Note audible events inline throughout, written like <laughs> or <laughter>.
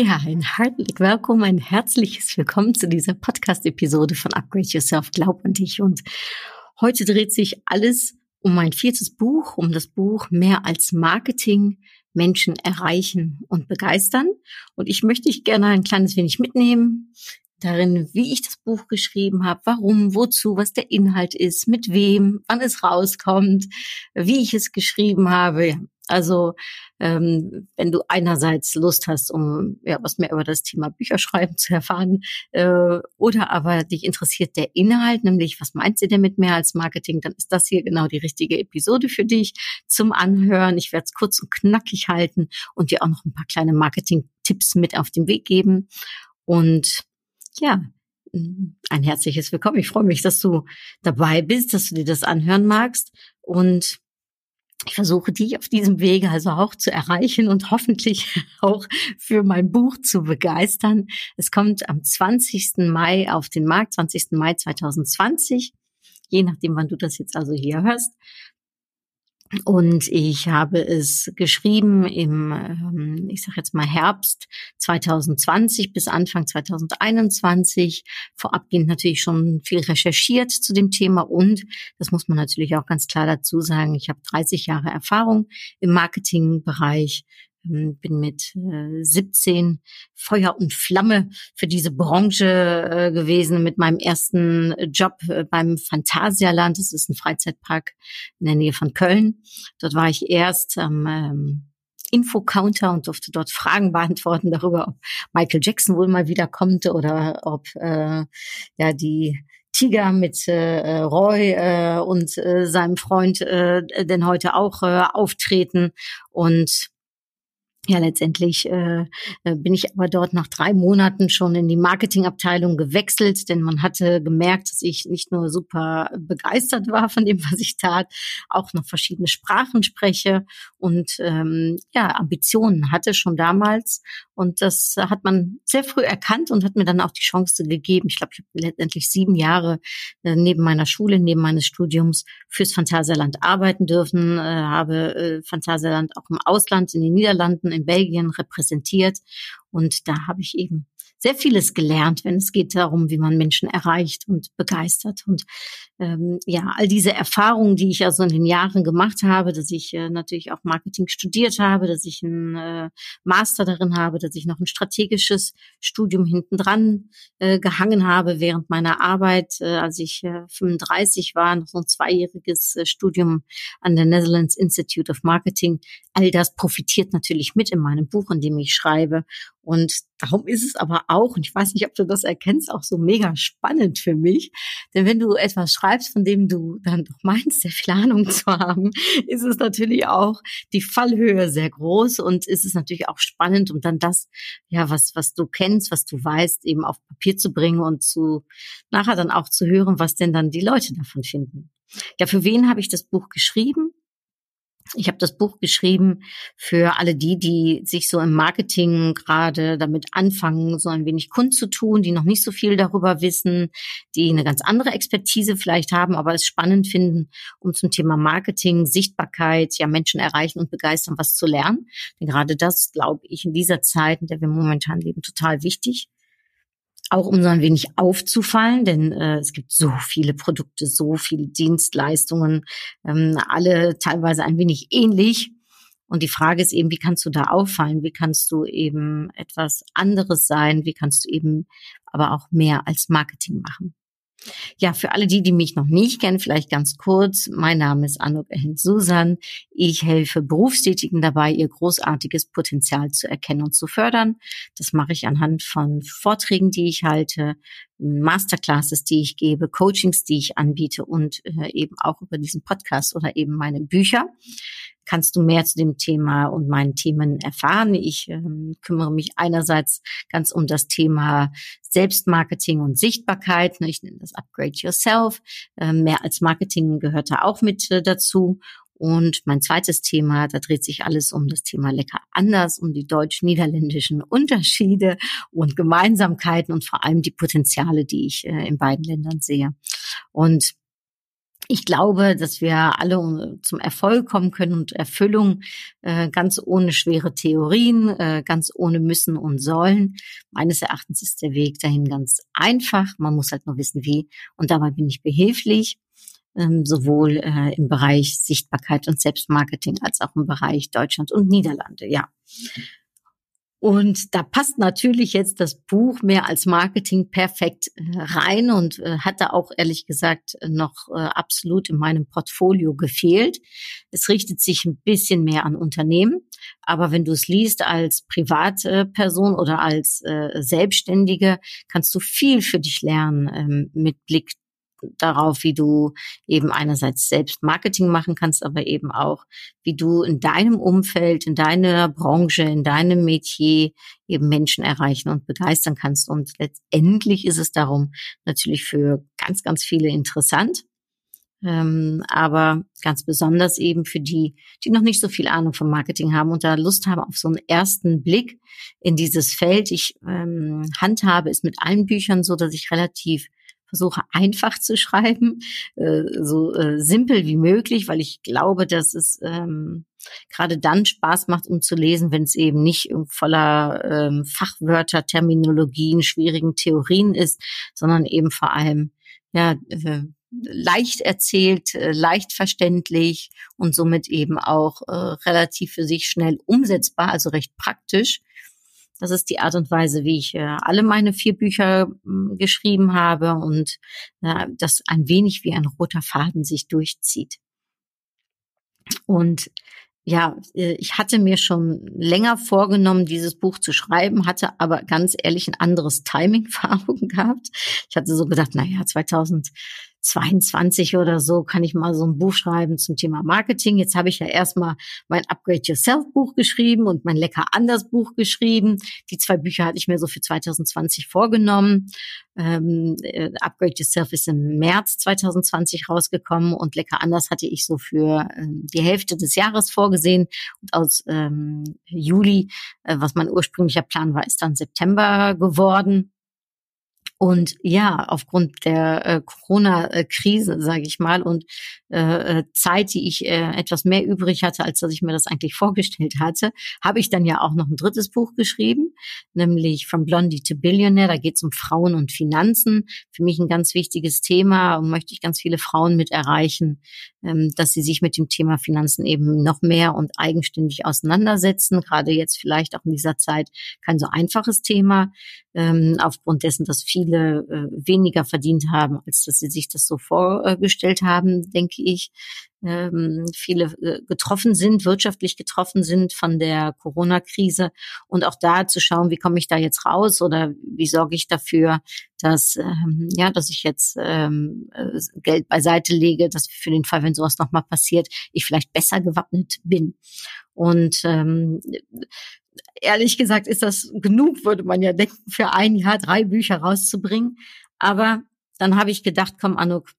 Ja, ein herzlich willkommen, ein herzliches Willkommen zu dieser Podcast-Episode von Upgrade Yourself, Glaub an dich. Und heute dreht sich alles um mein viertes Buch, um das Buch Mehr als Marketing, Menschen erreichen und begeistern. Und ich möchte dich gerne ein kleines wenig mitnehmen darin, wie ich das Buch geschrieben habe, warum, wozu, was der Inhalt ist, mit wem, wann es rauskommt, wie ich es geschrieben habe. Also ähm, wenn du einerseits Lust hast, um ja was mehr über das Thema Bücherschreiben zu erfahren, äh, oder aber dich interessiert der Inhalt, nämlich was meint sie denn mit mehr als Marketing, dann ist das hier genau die richtige Episode für dich zum Anhören. Ich werde es kurz und knackig halten und dir auch noch ein paar kleine Marketing-Tipps mit auf den Weg geben. Und ja, ein herzliches Willkommen. Ich freue mich, dass du dabei bist, dass du dir das anhören magst und ich versuche dich auf diesem Wege also auch zu erreichen und hoffentlich <laughs> auch für mein Buch zu begeistern. Es kommt am 20. Mai auf den Markt, 20. Mai 2020, je nachdem, wann du das jetzt also hier hörst. Und ich habe es geschrieben im, ähm, ich sage jetzt mal Herbst 2020 bis Anfang 2021. Vorabgehend natürlich schon viel recherchiert zu dem Thema und das muss man natürlich auch ganz klar dazu sagen. Ich habe 30 Jahre Erfahrung im Marketingbereich, bin mit äh, 17 Feuer und Flamme für diese Branche äh, gewesen mit meinem ersten Job äh, beim Phantasialand. Das ist ein Freizeitpark in der Nähe von Köln. Dort war ich erst am ähm, Infocounter und durfte dort Fragen beantworten darüber, ob Michael Jackson wohl mal wieder kommt oder ob äh, ja die Tiger mit äh, Roy äh, und äh, seinem Freund äh, denn heute auch äh, auftreten und ja, letztendlich äh, äh, bin ich aber dort nach drei Monaten schon in die Marketingabteilung gewechselt, denn man hatte gemerkt, dass ich nicht nur super begeistert war von dem, was ich tat, auch noch verschiedene Sprachen spreche und ähm, ja Ambitionen hatte schon damals. Und das hat man sehr früh erkannt und hat mir dann auch die Chance gegeben. Ich glaube, ich habe letztendlich sieben Jahre äh, neben meiner Schule, neben meines Studiums fürs Phantasialand arbeiten dürfen, äh, habe äh, Phantasialand auch im Ausland, in den Niederlanden, in Belgien repräsentiert. Und da habe ich eben sehr vieles gelernt, wenn es geht darum, wie man Menschen erreicht und begeistert. Und ähm, ja, all diese Erfahrungen, die ich also in den Jahren gemacht habe, dass ich äh, natürlich auch Marketing studiert habe, dass ich einen äh, Master darin habe, dass ich noch ein strategisches Studium hintendran äh, gehangen habe während meiner Arbeit, äh, als ich äh, 35 war, noch so ein zweijähriges äh, Studium an der Netherlands Institute of Marketing. All das profitiert natürlich mit in meinem Buch, in dem ich schreibe. Und darum ist es aber auch, und ich weiß nicht, ob du das erkennst, auch so mega spannend für mich. Denn wenn du etwas schreibst, von dem du dann doch meinst, sehr viel Ahnung zu haben, ist es natürlich auch die Fallhöhe sehr groß und ist es natürlich auch spannend, um dann das, ja, was, was du kennst, was du weißt, eben auf Papier zu bringen und zu, nachher dann auch zu hören, was denn dann die Leute davon finden. Ja, für wen habe ich das Buch geschrieben? Ich habe das Buch geschrieben für alle die, die sich so im Marketing gerade damit anfangen, so ein wenig kundzutun, die noch nicht so viel darüber wissen, die eine ganz andere Expertise vielleicht haben, aber es spannend finden, um zum Thema Marketing, Sichtbarkeit, ja Menschen erreichen und begeistern, was zu lernen. Denn gerade das, glaube ich, in dieser Zeit, in der wir momentan leben, total wichtig auch um so ein wenig aufzufallen, denn äh, es gibt so viele Produkte, so viele Dienstleistungen, ähm, alle teilweise ein wenig ähnlich. Und die Frage ist eben, wie kannst du da auffallen? Wie kannst du eben etwas anderes sein? Wie kannst du eben aber auch mehr als Marketing machen? Ja, für alle die, die mich noch nicht kennen, vielleicht ganz kurz. Mein Name ist Anuk Susan. Ich helfe Berufstätigen dabei, ihr großartiges Potenzial zu erkennen und zu fördern. Das mache ich anhand von Vorträgen, die ich halte, Masterclasses, die ich gebe, Coachings, die ich anbiete und äh, eben auch über diesen Podcast oder eben meine Bücher. Kannst du mehr zu dem Thema und meinen Themen erfahren. Ich ähm, kümmere mich einerseits ganz um das Thema Selbstmarketing und Sichtbarkeit. Ich nenne das Upgrade Yourself. Ähm, mehr als Marketing gehört da auch mit äh, dazu. Und mein zweites Thema, da dreht sich alles um das Thema lecker anders, um die deutsch-niederländischen Unterschiede und Gemeinsamkeiten und vor allem die Potenziale, die ich äh, in beiden Ländern sehe. Und ich glaube, dass wir alle zum Erfolg kommen können und Erfüllung äh, ganz ohne schwere Theorien, äh, ganz ohne müssen und sollen. Meines Erachtens ist der Weg dahin ganz einfach. Man muss halt nur wissen, wie. Und dabei bin ich behilflich ähm, sowohl äh, im Bereich Sichtbarkeit und Selbstmarketing als auch im Bereich Deutschland und Niederlande, ja. Und da passt natürlich jetzt das Buch mehr als Marketing perfekt äh, rein und äh, hatte auch ehrlich gesagt noch äh, absolut in meinem Portfolio gefehlt. Es richtet sich ein bisschen mehr an Unternehmen, aber wenn du es liest als Privatperson oder als Selbstständige, kannst du viel für dich lernen ähm, mit Blick darauf, wie du eben einerseits selbst Marketing machen kannst, aber eben auch, wie du in deinem Umfeld, in deiner Branche, in deinem Metier eben Menschen erreichen und begeistern kannst. Und letztendlich ist es darum natürlich für ganz, ganz viele interessant. Ähm, aber ganz besonders eben für die, die noch nicht so viel Ahnung vom Marketing haben und da Lust haben auf so einen ersten Blick in dieses Feld. Ich ähm, handhabe es mit allen Büchern so, dass ich relativ versuche einfach zu schreiben, äh, so äh, simpel wie möglich, weil ich glaube, dass es ähm, gerade dann Spaß macht, um zu lesen, wenn es eben nicht voller ähm, Fachwörter, Terminologien, schwierigen Theorien ist, sondern eben vor allem ja äh, leicht erzählt, äh, leicht verständlich und somit eben auch äh, relativ für sich schnell umsetzbar, also recht praktisch. Das ist die Art und Weise, wie ich äh, alle meine vier Bücher äh, geschrieben habe und äh, das ein wenig wie ein roter Faden sich durchzieht. Und ja, äh, ich hatte mir schon länger vorgenommen, dieses Buch zu schreiben, hatte aber ganz ehrlich ein anderes Timing <laughs> vor Augen gehabt. Ich hatte so gedacht, naja, 2000 22 oder so kann ich mal so ein Buch schreiben zum Thema Marketing. Jetzt habe ich ja erstmal mein Upgrade Yourself Buch geschrieben und mein Lecker anders Buch geschrieben. Die zwei Bücher hatte ich mir so für 2020 vorgenommen. Ähm, äh, Upgrade Yourself ist im März 2020 rausgekommen und Lecker anders hatte ich so für ähm, die Hälfte des Jahres vorgesehen. Und aus ähm, Juli, äh, was mein ursprünglicher Plan war, ist dann September geworden. Und ja, aufgrund der äh, Corona-Krise, sage ich mal, und äh, äh, Zeit, die ich äh, etwas mehr übrig hatte, als dass ich mir das eigentlich vorgestellt hatte, habe ich dann ja auch noch ein drittes Buch geschrieben, nämlich From Blondie to Billionaire. Da geht es um Frauen und Finanzen. Für mich ein ganz wichtiges Thema und möchte ich ganz viele Frauen mit erreichen, dass sie sich mit dem Thema Finanzen eben noch mehr und eigenständig auseinandersetzen. Gerade jetzt vielleicht auch in dieser Zeit kein so einfaches Thema, ähm, aufgrund dessen, dass viele äh, weniger verdient haben, als dass sie sich das so vorgestellt haben, denke ich ähm, viele äh, getroffen sind, wirtschaftlich getroffen sind von der Corona-Krise und auch da zu schauen, wie komme ich da jetzt raus oder wie sorge ich dafür, dass ähm, ja, dass ich jetzt ähm, äh, Geld beiseite lege, dass für den Fall, wenn sowas nochmal passiert, ich vielleicht besser gewappnet bin. Und ähm, ehrlich gesagt ist das genug, würde man ja denken, für ein Jahr drei Bücher rauszubringen. Aber dann habe ich gedacht, komm, Anuk,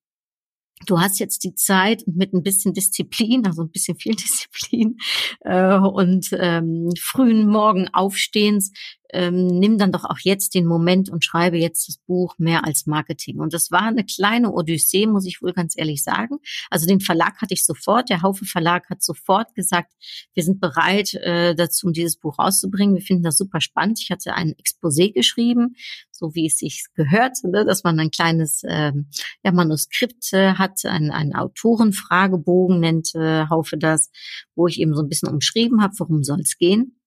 du hast jetzt die Zeit mit ein bisschen Disziplin, also ein bisschen viel <laughs> Disziplin äh, und ähm, frühen Morgen Aufstehens, ähm, nimm dann doch auch jetzt den Moment und schreibe jetzt das Buch mehr als Marketing. Und das war eine kleine Odyssee, muss ich wohl ganz ehrlich sagen. Also den Verlag hatte ich sofort, der Haufe Verlag hat sofort gesagt, wir sind bereit äh, dazu, um dieses Buch rauszubringen. Wir finden das super spannend. Ich hatte ein Exposé geschrieben, so wie es sich gehört, ne? dass man ein kleines ähm, ja, Manuskript äh, hat, ein, ein Autorenfragebogen nennt äh, Haufe das, wo ich eben so ein bisschen umschrieben habe, worum soll es gehen.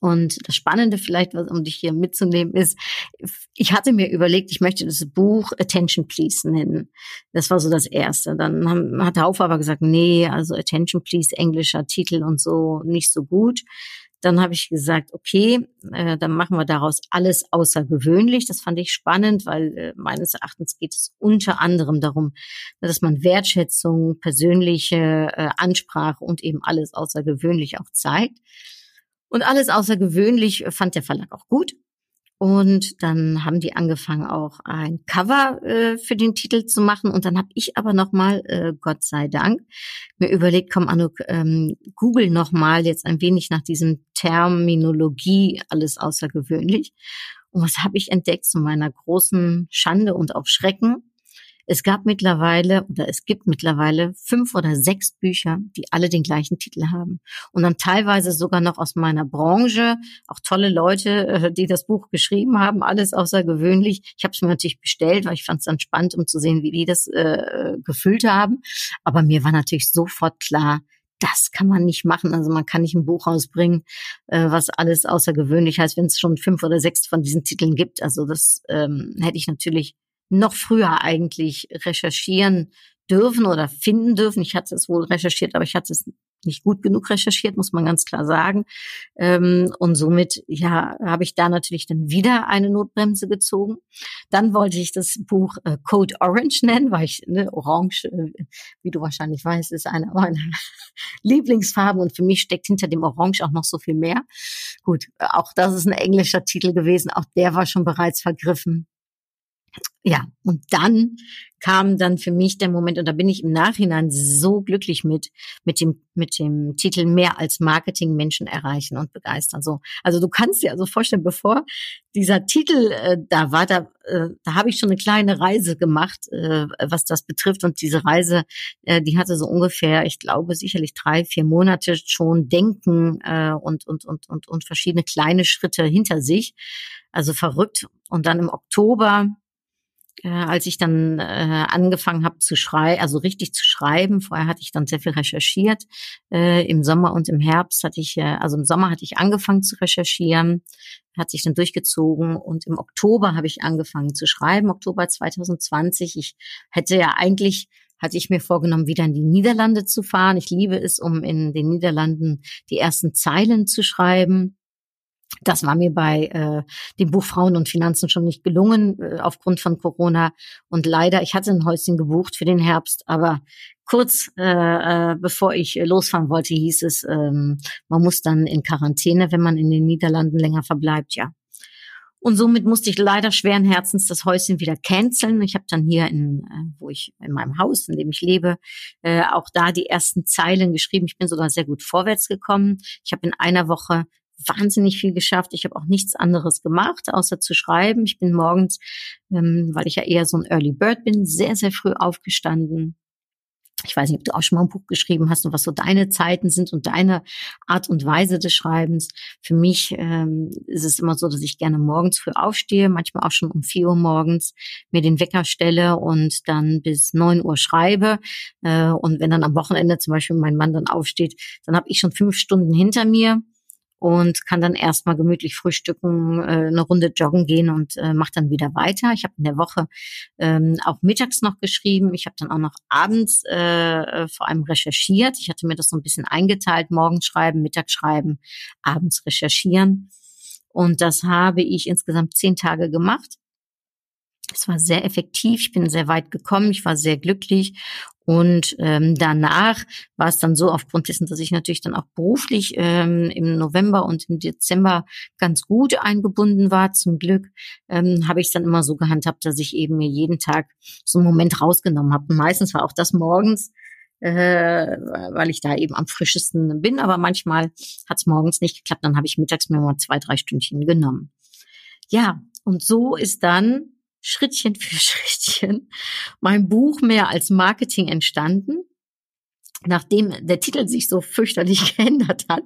Und das Spannende vielleicht, was, um dich hier mitzunehmen, ist, ich hatte mir überlegt, ich möchte das Buch Attention Please nennen. Das war so das Erste. Dann hat der Haufe aber gesagt, nee, also Attention Please, englischer Titel und so, nicht so gut. Dann habe ich gesagt, okay, äh, dann machen wir daraus alles außergewöhnlich. Das fand ich spannend, weil äh, meines Erachtens geht es unter anderem darum, dass man Wertschätzung, persönliche äh, Ansprache und eben alles außergewöhnlich auch zeigt. Und alles außergewöhnlich fand der Verlag auch gut. Und dann haben die angefangen, auch ein Cover äh, für den Titel zu machen. Und dann habe ich aber nochmal, äh, Gott sei Dank, mir überlegt, komm, Anuk, ähm, google nochmal jetzt ein wenig nach diesem Terminologie, alles außergewöhnlich. Und was habe ich entdeckt zu meiner großen Schande und auch Schrecken? Es gab mittlerweile oder es gibt mittlerweile fünf oder sechs Bücher, die alle den gleichen Titel haben. Und dann teilweise sogar noch aus meiner Branche, auch tolle Leute, äh, die das Buch geschrieben haben, alles außergewöhnlich. Ich habe es mir natürlich bestellt, weil ich fand es dann spannend, um zu sehen, wie die das äh, gefüllt haben. Aber mir war natürlich sofort klar, das kann man nicht machen. Also man kann nicht ein Buch rausbringen, äh, was alles außergewöhnlich heißt, wenn es schon fünf oder sechs von diesen Titeln gibt. Also das ähm, hätte ich natürlich noch früher eigentlich recherchieren dürfen oder finden dürfen. Ich hatte es wohl recherchiert, aber ich hatte es nicht gut genug recherchiert, muss man ganz klar sagen. Ähm, und somit, ja, habe ich da natürlich dann wieder eine Notbremse gezogen. Dann wollte ich das Buch äh, Code Orange nennen, weil ich, ne, Orange, äh, wie du wahrscheinlich weißt, ist eine meiner <laughs> Lieblingsfarben und für mich steckt hinter dem Orange auch noch so viel mehr. Gut, auch das ist ein englischer Titel gewesen, auch der war schon bereits vergriffen ja, und dann kam dann für mich der Moment, und da bin ich im Nachhinein so glücklich mit, mit dem, mit dem Titel mehr als Marketing Menschen erreichen und begeistern. So, also du kannst dir also vorstellen, bevor dieser Titel äh, da war, da, äh, da habe ich schon eine kleine Reise gemacht, äh, was das betrifft. Und diese Reise, äh, die hatte so ungefähr, ich glaube, sicherlich drei, vier Monate schon Denken äh, und, und, und, und, und verschiedene kleine Schritte hinter sich. Also verrückt. Und dann im Oktober äh, als ich dann äh, angefangen habe zu schreiben, also richtig zu schreiben. Vorher hatte ich dann sehr viel recherchiert. Äh, Im Sommer und im Herbst hatte ich, äh, also im Sommer hatte ich angefangen zu recherchieren, hat sich dann durchgezogen und im Oktober habe ich angefangen zu schreiben, Oktober 2020. Ich hätte ja eigentlich hatte ich mir vorgenommen, wieder in die Niederlande zu fahren. Ich liebe es, um in den Niederlanden die ersten Zeilen zu schreiben. Das war mir bei äh, dem Buch Frauen und Finanzen schon nicht gelungen äh, aufgrund von Corona. Und leider, ich hatte ein Häuschen gebucht für den Herbst, aber kurz äh, äh, bevor ich losfahren wollte, hieß es, ähm, man muss dann in Quarantäne, wenn man in den Niederlanden länger verbleibt, ja. Und somit musste ich leider schweren Herzens das Häuschen wieder canceln. Ich habe dann hier in, äh, wo ich in meinem Haus, in dem ich lebe, äh, auch da die ersten Zeilen geschrieben. Ich bin sogar sehr gut vorwärts gekommen. Ich habe in einer Woche wahnsinnig viel geschafft. Ich habe auch nichts anderes gemacht, außer zu schreiben. Ich bin morgens, ähm, weil ich ja eher so ein Early Bird bin, sehr, sehr früh aufgestanden. Ich weiß nicht, ob du auch schon mal ein Buch geschrieben hast und was so deine Zeiten sind und deine Art und Weise des Schreibens. Für mich ähm, ist es immer so, dass ich gerne morgens früh aufstehe, manchmal auch schon um vier Uhr morgens, mir den Wecker stelle und dann bis neun Uhr schreibe. Äh, und wenn dann am Wochenende zum Beispiel mein Mann dann aufsteht, dann habe ich schon fünf Stunden hinter mir und kann dann erstmal gemütlich frühstücken, äh, eine Runde joggen gehen und äh, mache dann wieder weiter. Ich habe in der Woche ähm, auch mittags noch geschrieben. Ich habe dann auch noch abends äh, vor allem recherchiert. Ich hatte mir das so ein bisschen eingeteilt, morgens schreiben, mittags schreiben, abends recherchieren. Und das habe ich insgesamt zehn Tage gemacht. Es war sehr effektiv, ich bin sehr weit gekommen, ich war sehr glücklich und ähm, danach war es dann so, aufgrund dessen, dass ich natürlich dann auch beruflich ähm, im November und im Dezember ganz gut eingebunden war, zum Glück, ähm, habe ich es dann immer so gehandhabt, dass ich eben mir jeden Tag so einen Moment rausgenommen habe. Meistens war auch das morgens, äh, weil ich da eben am frischesten bin, aber manchmal hat es morgens nicht geklappt, dann habe ich mittags mir mal zwei, drei Stündchen genommen. Ja, und so ist dann Schrittchen für <laughs> Schrittchen mein Buch mehr als Marketing entstanden. Nachdem der Titel sich so fürchterlich <laughs> geändert hat,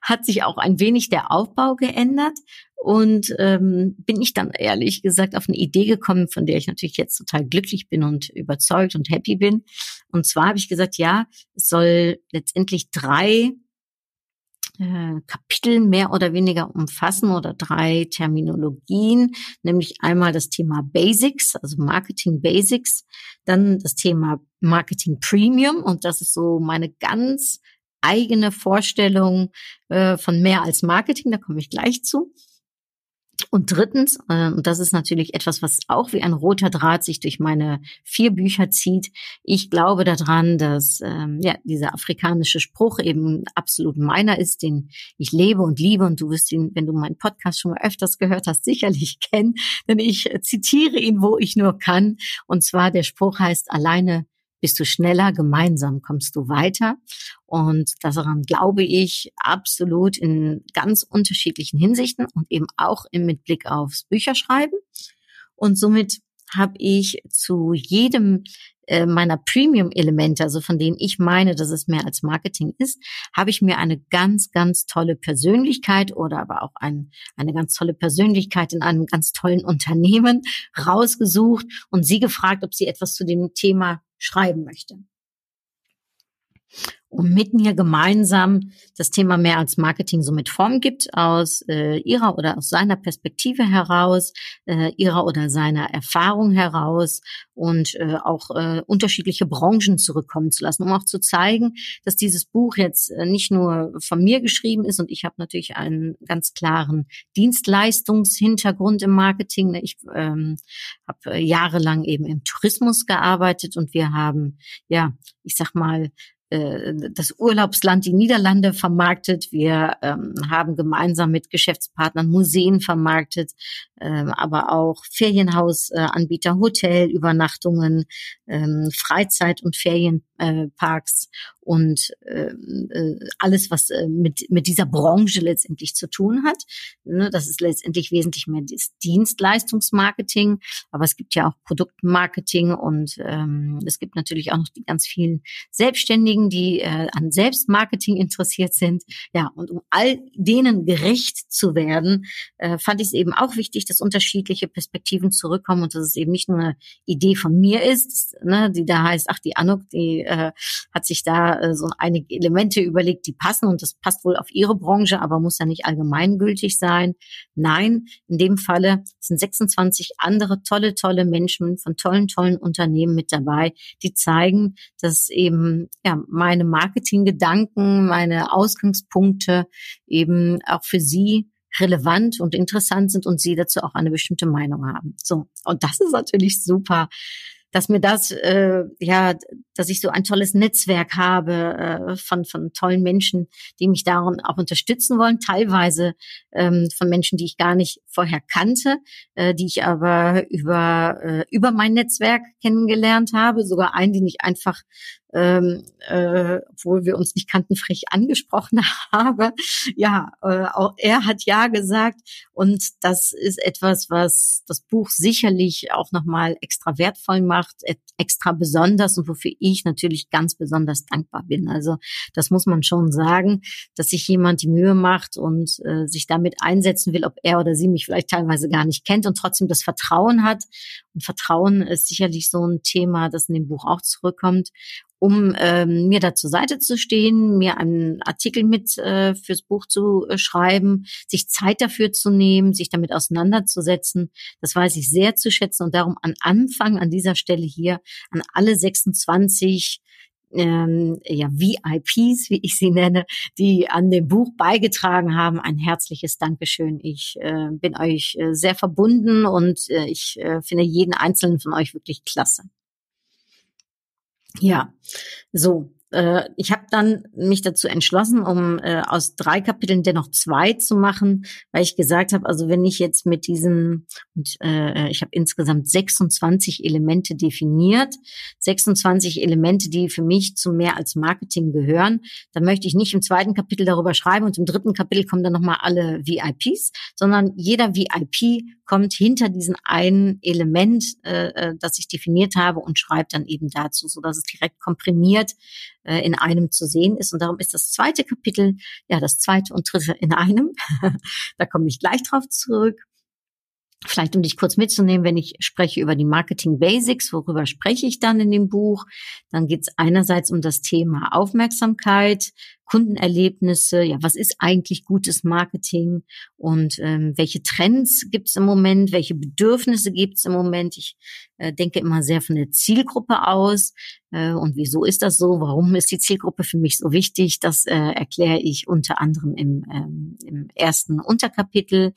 hat sich auch ein wenig der Aufbau geändert und ähm, bin ich dann ehrlich gesagt auf eine Idee gekommen, von der ich natürlich jetzt total glücklich bin und überzeugt und happy bin. Und zwar habe ich gesagt, ja, es soll letztendlich drei äh, Kapitel mehr oder weniger umfassen oder drei Terminologien, nämlich einmal das Thema Basics, also Marketing Basics, dann das Thema Marketing Premium und das ist so meine ganz eigene Vorstellung äh, von mehr als Marketing, da komme ich gleich zu. Und drittens, äh, und das ist natürlich etwas, was auch wie ein roter Draht sich durch meine vier Bücher zieht, ich glaube daran, dass ähm, ja dieser afrikanische Spruch eben absolut meiner ist, den ich lebe und liebe. Und du wirst ihn, wenn du meinen Podcast schon mal öfters gehört hast, sicherlich <laughs> kennen, denn ich zitiere ihn, wo ich nur kann. Und zwar der Spruch heißt, alleine bist du schneller, gemeinsam kommst du weiter. Und daran glaube ich absolut in ganz unterschiedlichen Hinsichten und eben auch mit Blick aufs Bücherschreiben. Und somit habe ich zu jedem äh, meiner Premium-Elemente, also von denen ich meine, dass es mehr als Marketing ist, habe ich mir eine ganz, ganz tolle Persönlichkeit oder aber auch ein, eine ganz tolle Persönlichkeit in einem ganz tollen <laughs> Unternehmen rausgesucht und sie gefragt, ob sie etwas zu dem Thema schreiben möchte und mit mir gemeinsam das Thema mehr als Marketing so mit Form gibt, aus äh, ihrer oder aus seiner Perspektive heraus, äh, ihrer oder seiner Erfahrung heraus und äh, auch äh, unterschiedliche Branchen zurückkommen zu lassen, um auch zu zeigen, dass dieses Buch jetzt äh, nicht nur von mir geschrieben ist und ich habe natürlich einen ganz klaren Dienstleistungshintergrund im Marketing. Ich ähm, habe äh, jahrelang eben im Tourismus gearbeitet und wir haben, ja, ich sag mal, äh, das Urlaubsland, die Niederlande vermarktet. Wir ähm, haben gemeinsam mit Geschäftspartnern Museen vermarktet, ähm, aber auch Ferienhausanbieter, Hotelübernachtungen, ähm, Freizeit- und Ferienparks und äh, äh, alles, was äh, mit, mit dieser Branche letztendlich zu tun hat. Ne, das ist letztendlich wesentlich mehr das Dienstleistungsmarketing, aber es gibt ja auch Produktmarketing und ähm, es gibt natürlich auch noch die ganz vielen Selbstständigen, die an Selbstmarketing interessiert sind. Ja, und um all denen gerecht zu werden, fand ich es eben auch wichtig, dass unterschiedliche Perspektiven zurückkommen und dass es eben nicht nur eine Idee von mir ist, ne, die da heißt, ach, die Anuk, die äh, hat sich da äh, so einige Elemente überlegt, die passen und das passt wohl auf ihre Branche, aber muss ja nicht allgemeingültig sein. Nein, in dem Falle sind 26 andere tolle, tolle Menschen von tollen, tollen Unternehmen mit dabei, die zeigen, dass eben ja meine Marketinggedanken, meine Ausgangspunkte eben auch für sie relevant und interessant sind und sie dazu auch eine bestimmte Meinung haben. So, und das ist natürlich super dass mir das, äh, ja, dass ich so ein tolles Netzwerk habe äh, von, von tollen Menschen, die mich darin auch unterstützen wollen, teilweise ähm, von Menschen, die ich gar nicht vorher kannte, äh, die ich aber über, äh, über mein Netzwerk kennengelernt habe, sogar einen, den ich einfach ähm, äh, obwohl wir uns nicht kannten, frech angesprochen <laughs> habe. Ja, äh, auch er hat ja gesagt und das ist etwas, was das Buch sicherlich auch nochmal extra wertvoll macht, extra besonders und wofür ich natürlich ganz besonders dankbar bin. Also das muss man schon sagen, dass sich jemand die Mühe macht und äh, sich damit einsetzen will, ob er oder sie mich vielleicht teilweise gar nicht kennt und trotzdem das Vertrauen hat. Und Vertrauen ist sicherlich so ein Thema, das in dem Buch auch zurückkommt um ähm, mir da zur Seite zu stehen, mir einen Artikel mit äh, fürs Buch zu äh, schreiben, sich Zeit dafür zu nehmen, sich damit auseinanderzusetzen. Das weiß ich sehr zu schätzen und darum an Anfang an dieser Stelle hier an alle 26 ähm, ja, VIPs, wie ich sie nenne, die an dem Buch beigetragen haben. Ein herzliches Dankeschön. Ich äh, bin euch äh, sehr verbunden und äh, ich äh, finde jeden einzelnen von euch wirklich klasse. Ja, so äh, ich habe dann mich dazu entschlossen, um äh, aus drei Kapiteln dennoch zwei zu machen, weil ich gesagt habe, also wenn ich jetzt mit diesem, und äh, ich habe insgesamt 26 Elemente definiert, 26 Elemente, die für mich zu mehr als Marketing gehören, dann möchte ich nicht im zweiten Kapitel darüber schreiben und im dritten Kapitel kommen dann nochmal alle VIPs, sondern jeder VIP kommt hinter diesen einen Element, äh, äh, das ich definiert habe und schreibt dann eben dazu, so dass es direkt komprimiert äh, in einem zu sehen ist. Und darum ist das zweite Kapitel, ja, das zweite und dritte in einem. <laughs> da komme ich gleich drauf zurück. Vielleicht um dich kurz mitzunehmen, wenn ich spreche über die Marketing Basics, worüber spreche ich dann in dem Buch? Dann geht es einerseits um das Thema Aufmerksamkeit, Kundenerlebnisse, ja, was ist eigentlich gutes Marketing und ähm, welche Trends gibt es im Moment, welche Bedürfnisse gibt es im Moment. Ich äh, denke immer sehr von der Zielgruppe aus. Äh, und wieso ist das so? Warum ist die Zielgruppe für mich so wichtig? Das äh, erkläre ich unter anderem im, ähm, im ersten Unterkapitel.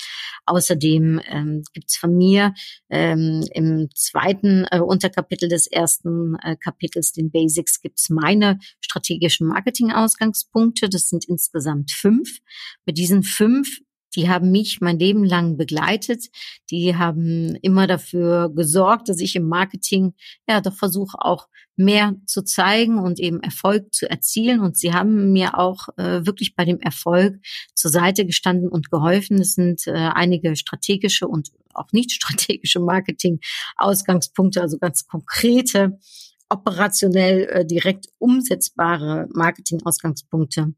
Außerdem ähm, gibt es von mir ähm, im zweiten äh, Unterkapitel des ersten äh, Kapitels, den Basics, gibt es meine strategischen Marketing-Ausgangspunkte. Das sind insgesamt fünf. Mit diesen fünf die haben mich mein Leben lang begleitet. Die haben immer dafür gesorgt, dass ich im Marketing ja doch versuche auch mehr zu zeigen und eben Erfolg zu erzielen. Und sie haben mir auch äh, wirklich bei dem Erfolg zur Seite gestanden und geholfen. Es sind äh, einige strategische und auch nicht <laughs> strategische Marketing-Ausgangspunkte, also ganz konkrete, operationell äh, direkt umsetzbare Marketing-Ausgangspunkte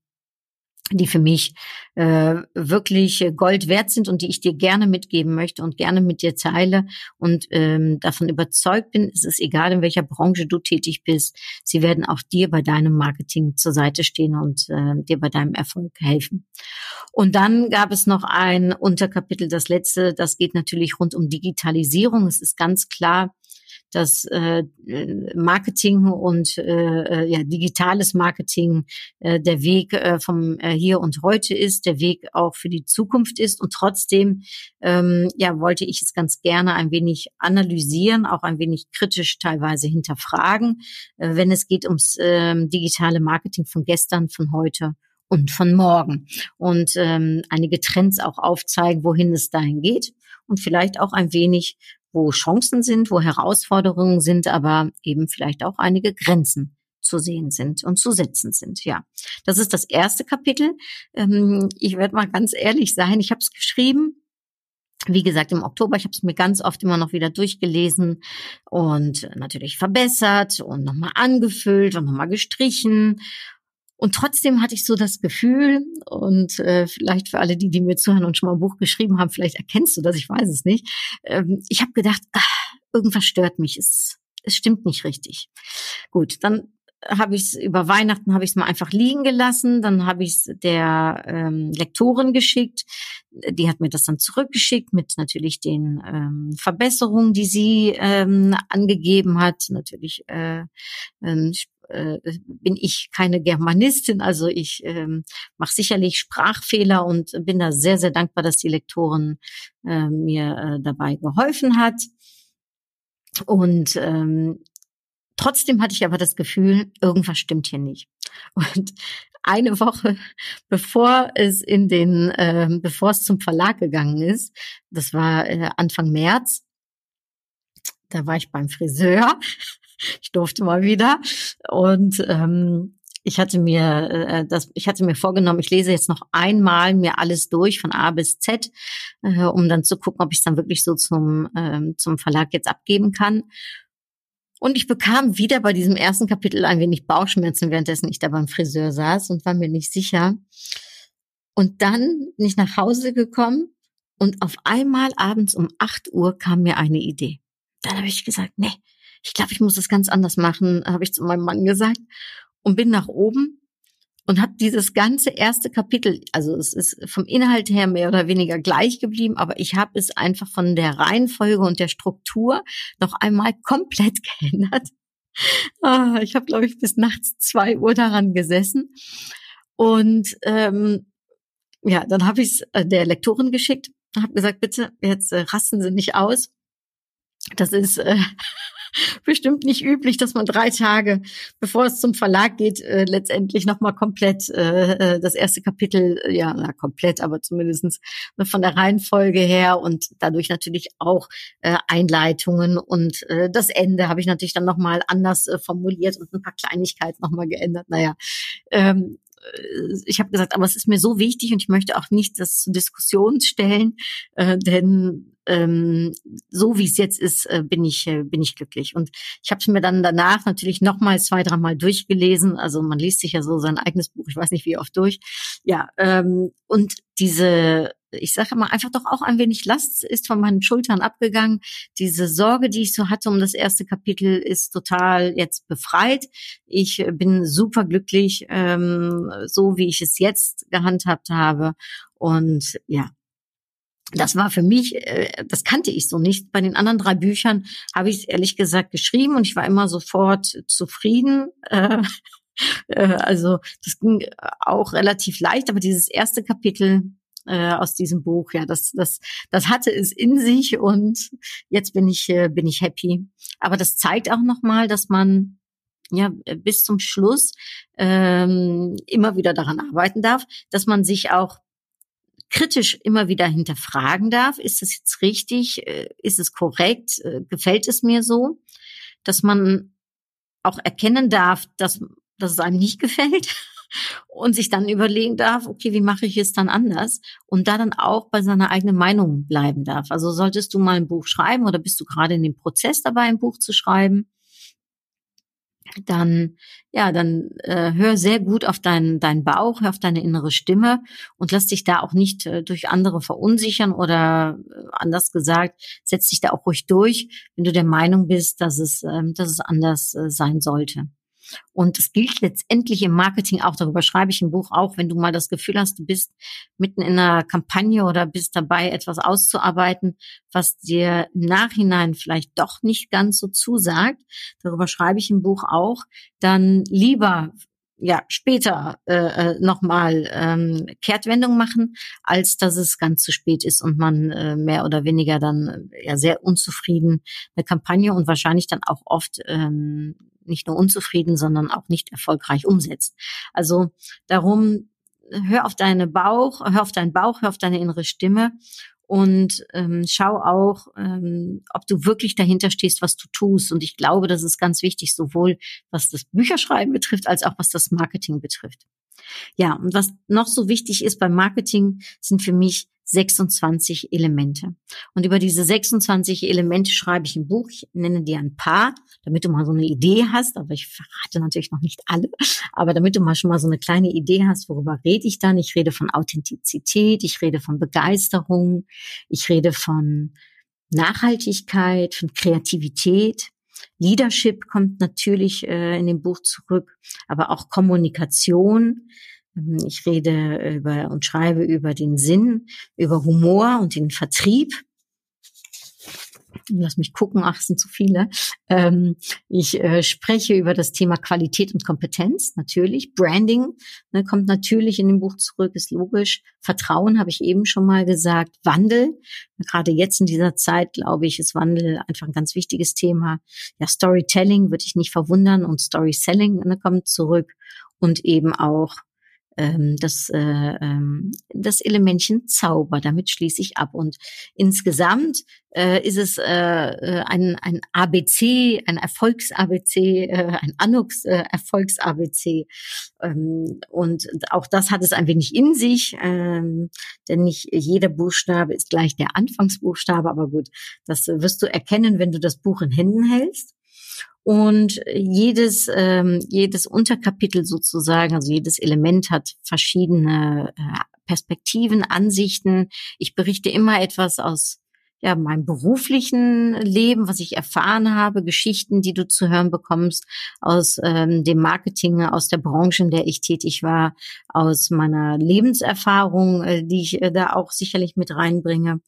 die für mich äh, wirklich Gold wert sind und die ich dir gerne mitgeben möchte und gerne mit dir teile und ähm, davon überzeugt bin, es ist egal, in welcher Branche du tätig bist, sie werden auch dir bei deinem Marketing zur Seite stehen und äh, dir bei deinem Erfolg helfen. Und dann gab es noch ein Unterkapitel, das letzte, das geht natürlich rund um Digitalisierung. Es ist ganz klar, dass äh, Marketing und äh, äh, ja, digitales Marketing äh, der Weg äh, vom äh, Hier und Heute ist, der Weg auch für die Zukunft ist. Und trotzdem ähm, ja, wollte ich es ganz gerne ein wenig analysieren, auch ein wenig kritisch teilweise hinterfragen, äh, wenn es geht ums äh, digitale Marketing von gestern, von heute und von morgen und ähm, einige Trends auch aufzeigen, wohin es dahin geht und vielleicht auch ein wenig wo Chancen sind, wo Herausforderungen sind, aber eben vielleicht auch einige Grenzen zu sehen sind und zu setzen sind. Ja, das ist das erste Kapitel. Ähm, ich werde mal ganz ehrlich sein, ich habe es geschrieben. Wie gesagt, im Oktober, ich habe es mir ganz oft immer noch wieder durchgelesen und natürlich verbessert und nochmal angefüllt und nochmal gestrichen und trotzdem hatte ich so das Gefühl, und äh, vielleicht für alle, die, die mir zuhören und schon mal ein Buch geschrieben haben, vielleicht erkennst du das, ich weiß es nicht. Ähm, ich habe gedacht, ach, irgendwas stört mich, es, es stimmt nicht richtig. Gut, dann habe ich es über Weihnachten habe ich es mal einfach liegen gelassen, dann habe ich es der ähm, Lektorin geschickt, die hat mir das dann zurückgeschickt mit natürlich den ähm, Verbesserungen, die sie ähm, angegeben hat, natürlich äh, ähm, äh, bin ich keine Germanistin, also ich ähm, mache sicherlich Sprachfehler und bin da sehr, sehr dankbar, dass die Lektorin äh, mir äh, dabei geholfen hat. Und ähm, trotzdem hatte ich aber das Gefühl, irgendwas stimmt hier nicht. Und eine Woche bevor es in den, äh, bevor es zum Verlag gegangen ist, das war äh, Anfang März, da war ich beim Friseur ich durfte mal wieder. Und ähm, ich hatte mir äh, das, ich hatte mir vorgenommen, ich lese jetzt noch einmal mir alles durch von A bis Z, äh, um dann zu gucken, ob ich es dann wirklich so zum ähm, zum Verlag jetzt abgeben kann. Und ich bekam wieder bei diesem ersten Kapitel ein wenig Bauchschmerzen, währenddessen ich da beim Friseur saß und war mir nicht sicher. Und dann bin ich nach Hause gekommen und auf einmal abends um acht Uhr kam mir eine Idee. Dann habe ich gesagt, nee, ich glaube, ich muss das ganz anders machen, habe ich zu meinem Mann gesagt und bin nach oben und habe dieses ganze erste Kapitel, also es ist vom Inhalt her mehr oder weniger gleich geblieben, aber ich habe es einfach von der Reihenfolge und der Struktur noch einmal komplett <laughs> geändert. Ah, ich habe, glaube ich, bis nachts zwei Uhr daran gesessen. Und ähm, ja, dann habe ich es äh, der Lektorin geschickt, habe gesagt, bitte, jetzt äh, rasten Sie nicht aus. Das ist äh, <laughs> <laughs> bestimmt nicht üblich, dass man drei Tage, bevor es zum Verlag geht, äh, letztendlich nochmal komplett äh, äh, das erste Kapitel, äh, ja, na, komplett, aber zumindestens von der Reihenfolge her und dadurch natürlich auch äh, Einleitungen und äh, das Ende habe ich natürlich dann nochmal anders äh, formuliert und ein paar Kleinigkeiten nochmal geändert. Naja, ähm, äh, ich habe gesagt, aber es ist mir so wichtig und ich möchte auch nicht das zur Diskussion stellen, äh, denn ähm, so wie es jetzt ist, äh, bin ich äh, bin ich glücklich. Und ich habe es mir dann danach natürlich noch mal zwei, dreimal durchgelesen. Also man liest sich ja so sein eigenes Buch, ich weiß nicht wie oft durch. Ja, ähm, und diese ich sage immer, einfach doch auch ein wenig Last ist von meinen Schultern abgegangen. Diese Sorge, die ich so hatte um das erste Kapitel, ist total jetzt befreit. Ich bin super glücklich, ähm, so wie ich es jetzt gehandhabt habe. Und ja, das war für mich, äh, das kannte ich so nicht. Bei den anderen drei Büchern habe ich es ehrlich gesagt geschrieben und ich war immer sofort zufrieden. <laughs> Äh, äh, also das ging auch relativ leicht, aber dieses erste Kapitel aus diesem Buch, ja, das, das, das hatte es in sich und jetzt bin ich, bin ich happy. Aber das zeigt auch nochmal, dass man ja bis zum Schluss ähm, immer wieder daran arbeiten darf, dass man sich auch kritisch immer wieder hinterfragen darf, ist das jetzt richtig, äh, ist es korrekt, äh, gefällt es mir so, dass man auch erkennen darf, dass, dass es einem nicht gefällt und sich dann überlegen darf, okay, wie mache ich es dann anders und da dann auch bei seiner eigenen Meinung bleiben darf. Also solltest du mal ein Buch schreiben oder bist du gerade in dem Prozess dabei, ein Buch zu schreiben, dann ja, dann äh, hör sehr gut auf deinen deinen Bauch, hör auf deine innere Stimme und lass dich da auch nicht äh, durch andere verunsichern oder äh, anders gesagt, setz dich da auch ruhig durch, wenn du der Meinung bist, dass es äh, dass es anders äh, sein sollte. Und es gilt letztendlich im Marketing auch, darüber schreibe ich im Buch auch, wenn du mal das Gefühl hast, du bist mitten in einer Kampagne oder bist dabei, etwas auszuarbeiten, was dir im Nachhinein vielleicht doch nicht ganz so zusagt, darüber schreibe ich im Buch auch, dann lieber ja später äh, äh nochmal ähm, Kehrtwendung machen, als dass es ganz zu spät ist und man äh, mehr oder weniger dann äh, ja sehr unzufrieden eine Kampagne und wahrscheinlich dann auch oft ähm, nicht nur unzufrieden, sondern auch nicht erfolgreich umsetzt. Also darum, hör auf deine Bauch, hör auf deinen Bauch, hör auf deine innere Stimme und ähm, schau auch, ähm, ob du wirklich dahinter stehst, was du tust. Und ich glaube, das ist ganz wichtig, sowohl was das Bücherschreiben betrifft, als auch was das Marketing betrifft. Ja, und was noch so wichtig ist beim Marketing, sind für mich 26 Elemente. Und über diese 26 Elemente schreibe ich ein Buch. Ich nenne dir ein paar, damit du mal so eine Idee hast. Aber ich verrate natürlich noch nicht alle. Aber damit du mal schon mal so eine kleine Idee hast, worüber rede ich dann? Ich rede von Authentizität, ich rede von Begeisterung, ich rede von Nachhaltigkeit, von Kreativität. Leadership kommt natürlich äh, in dem Buch zurück, aber auch Kommunikation, ich rede über und schreibe über den Sinn, über Humor und den Vertrieb. Lass mich gucken, ach, es sind zu viele. Ähm, ich äh, spreche über das Thema Qualität und Kompetenz, natürlich. Branding ne, kommt natürlich in dem Buch zurück, ist logisch. Vertrauen habe ich eben schon mal gesagt. Wandel, gerade jetzt in dieser Zeit, glaube ich, ist Wandel einfach ein ganz wichtiges Thema. Ja, Storytelling würde ich nicht verwundern und Story Selling ne, kommt zurück und eben auch ähm, das, äh, ähm, das Elementchen Zauber. Damit schließe ich ab. Und insgesamt äh, ist es äh, äh ein, ein ABC, ein Erfolgs-ABC, äh, ein Anux-Erfolgs-ABC. Ähm, und auch das hat es ein wenig in sich, ähm, denn nicht jeder Buchstabe ist gleich der Anfangsbuchstabe. Aber gut, das wirst du erkennen, wenn du das Buch in Händen hältst. Und jedes, ähm, jedes Unterkapitel sozusagen, also jedes Element hat verschiedene äh, Perspektiven, Ansichten. Ich berichte immer etwas aus ja, meinem beruflichen Leben, was ich erfahren habe, Geschichten, die du zu hören bekommst aus ähm, dem Marketing, aus der Branche, in der ich tätig war, aus meiner Lebenserfahrung, äh, die ich äh, da auch sicherlich mit reinbringe.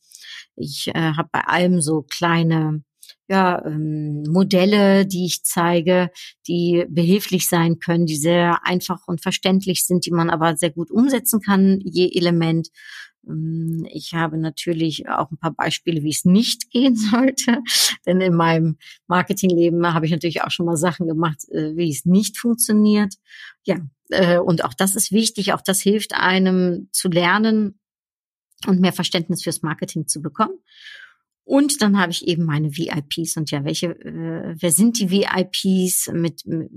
Ich äh, habe bei allem so kleine ja, ähm, Modelle, die ich zeige, die behilflich sein können, die sehr einfach und verständlich sind, die man aber sehr gut umsetzen kann, je Element. Ähm, ich habe natürlich auch ein paar Beispiele, wie es nicht <laughs> gehen sollte, denn in meinem Marketingleben habe ich natürlich auch schon mal Sachen gemacht, äh, wie es nicht funktioniert. Ja, äh, und auch das ist wichtig, auch das hilft einem zu lernen und mehr Verständnis fürs Marketing zu bekommen. Und dann habe ich eben meine VIPs und ja, welche, äh, wer sind die VIPs? Mit, mit,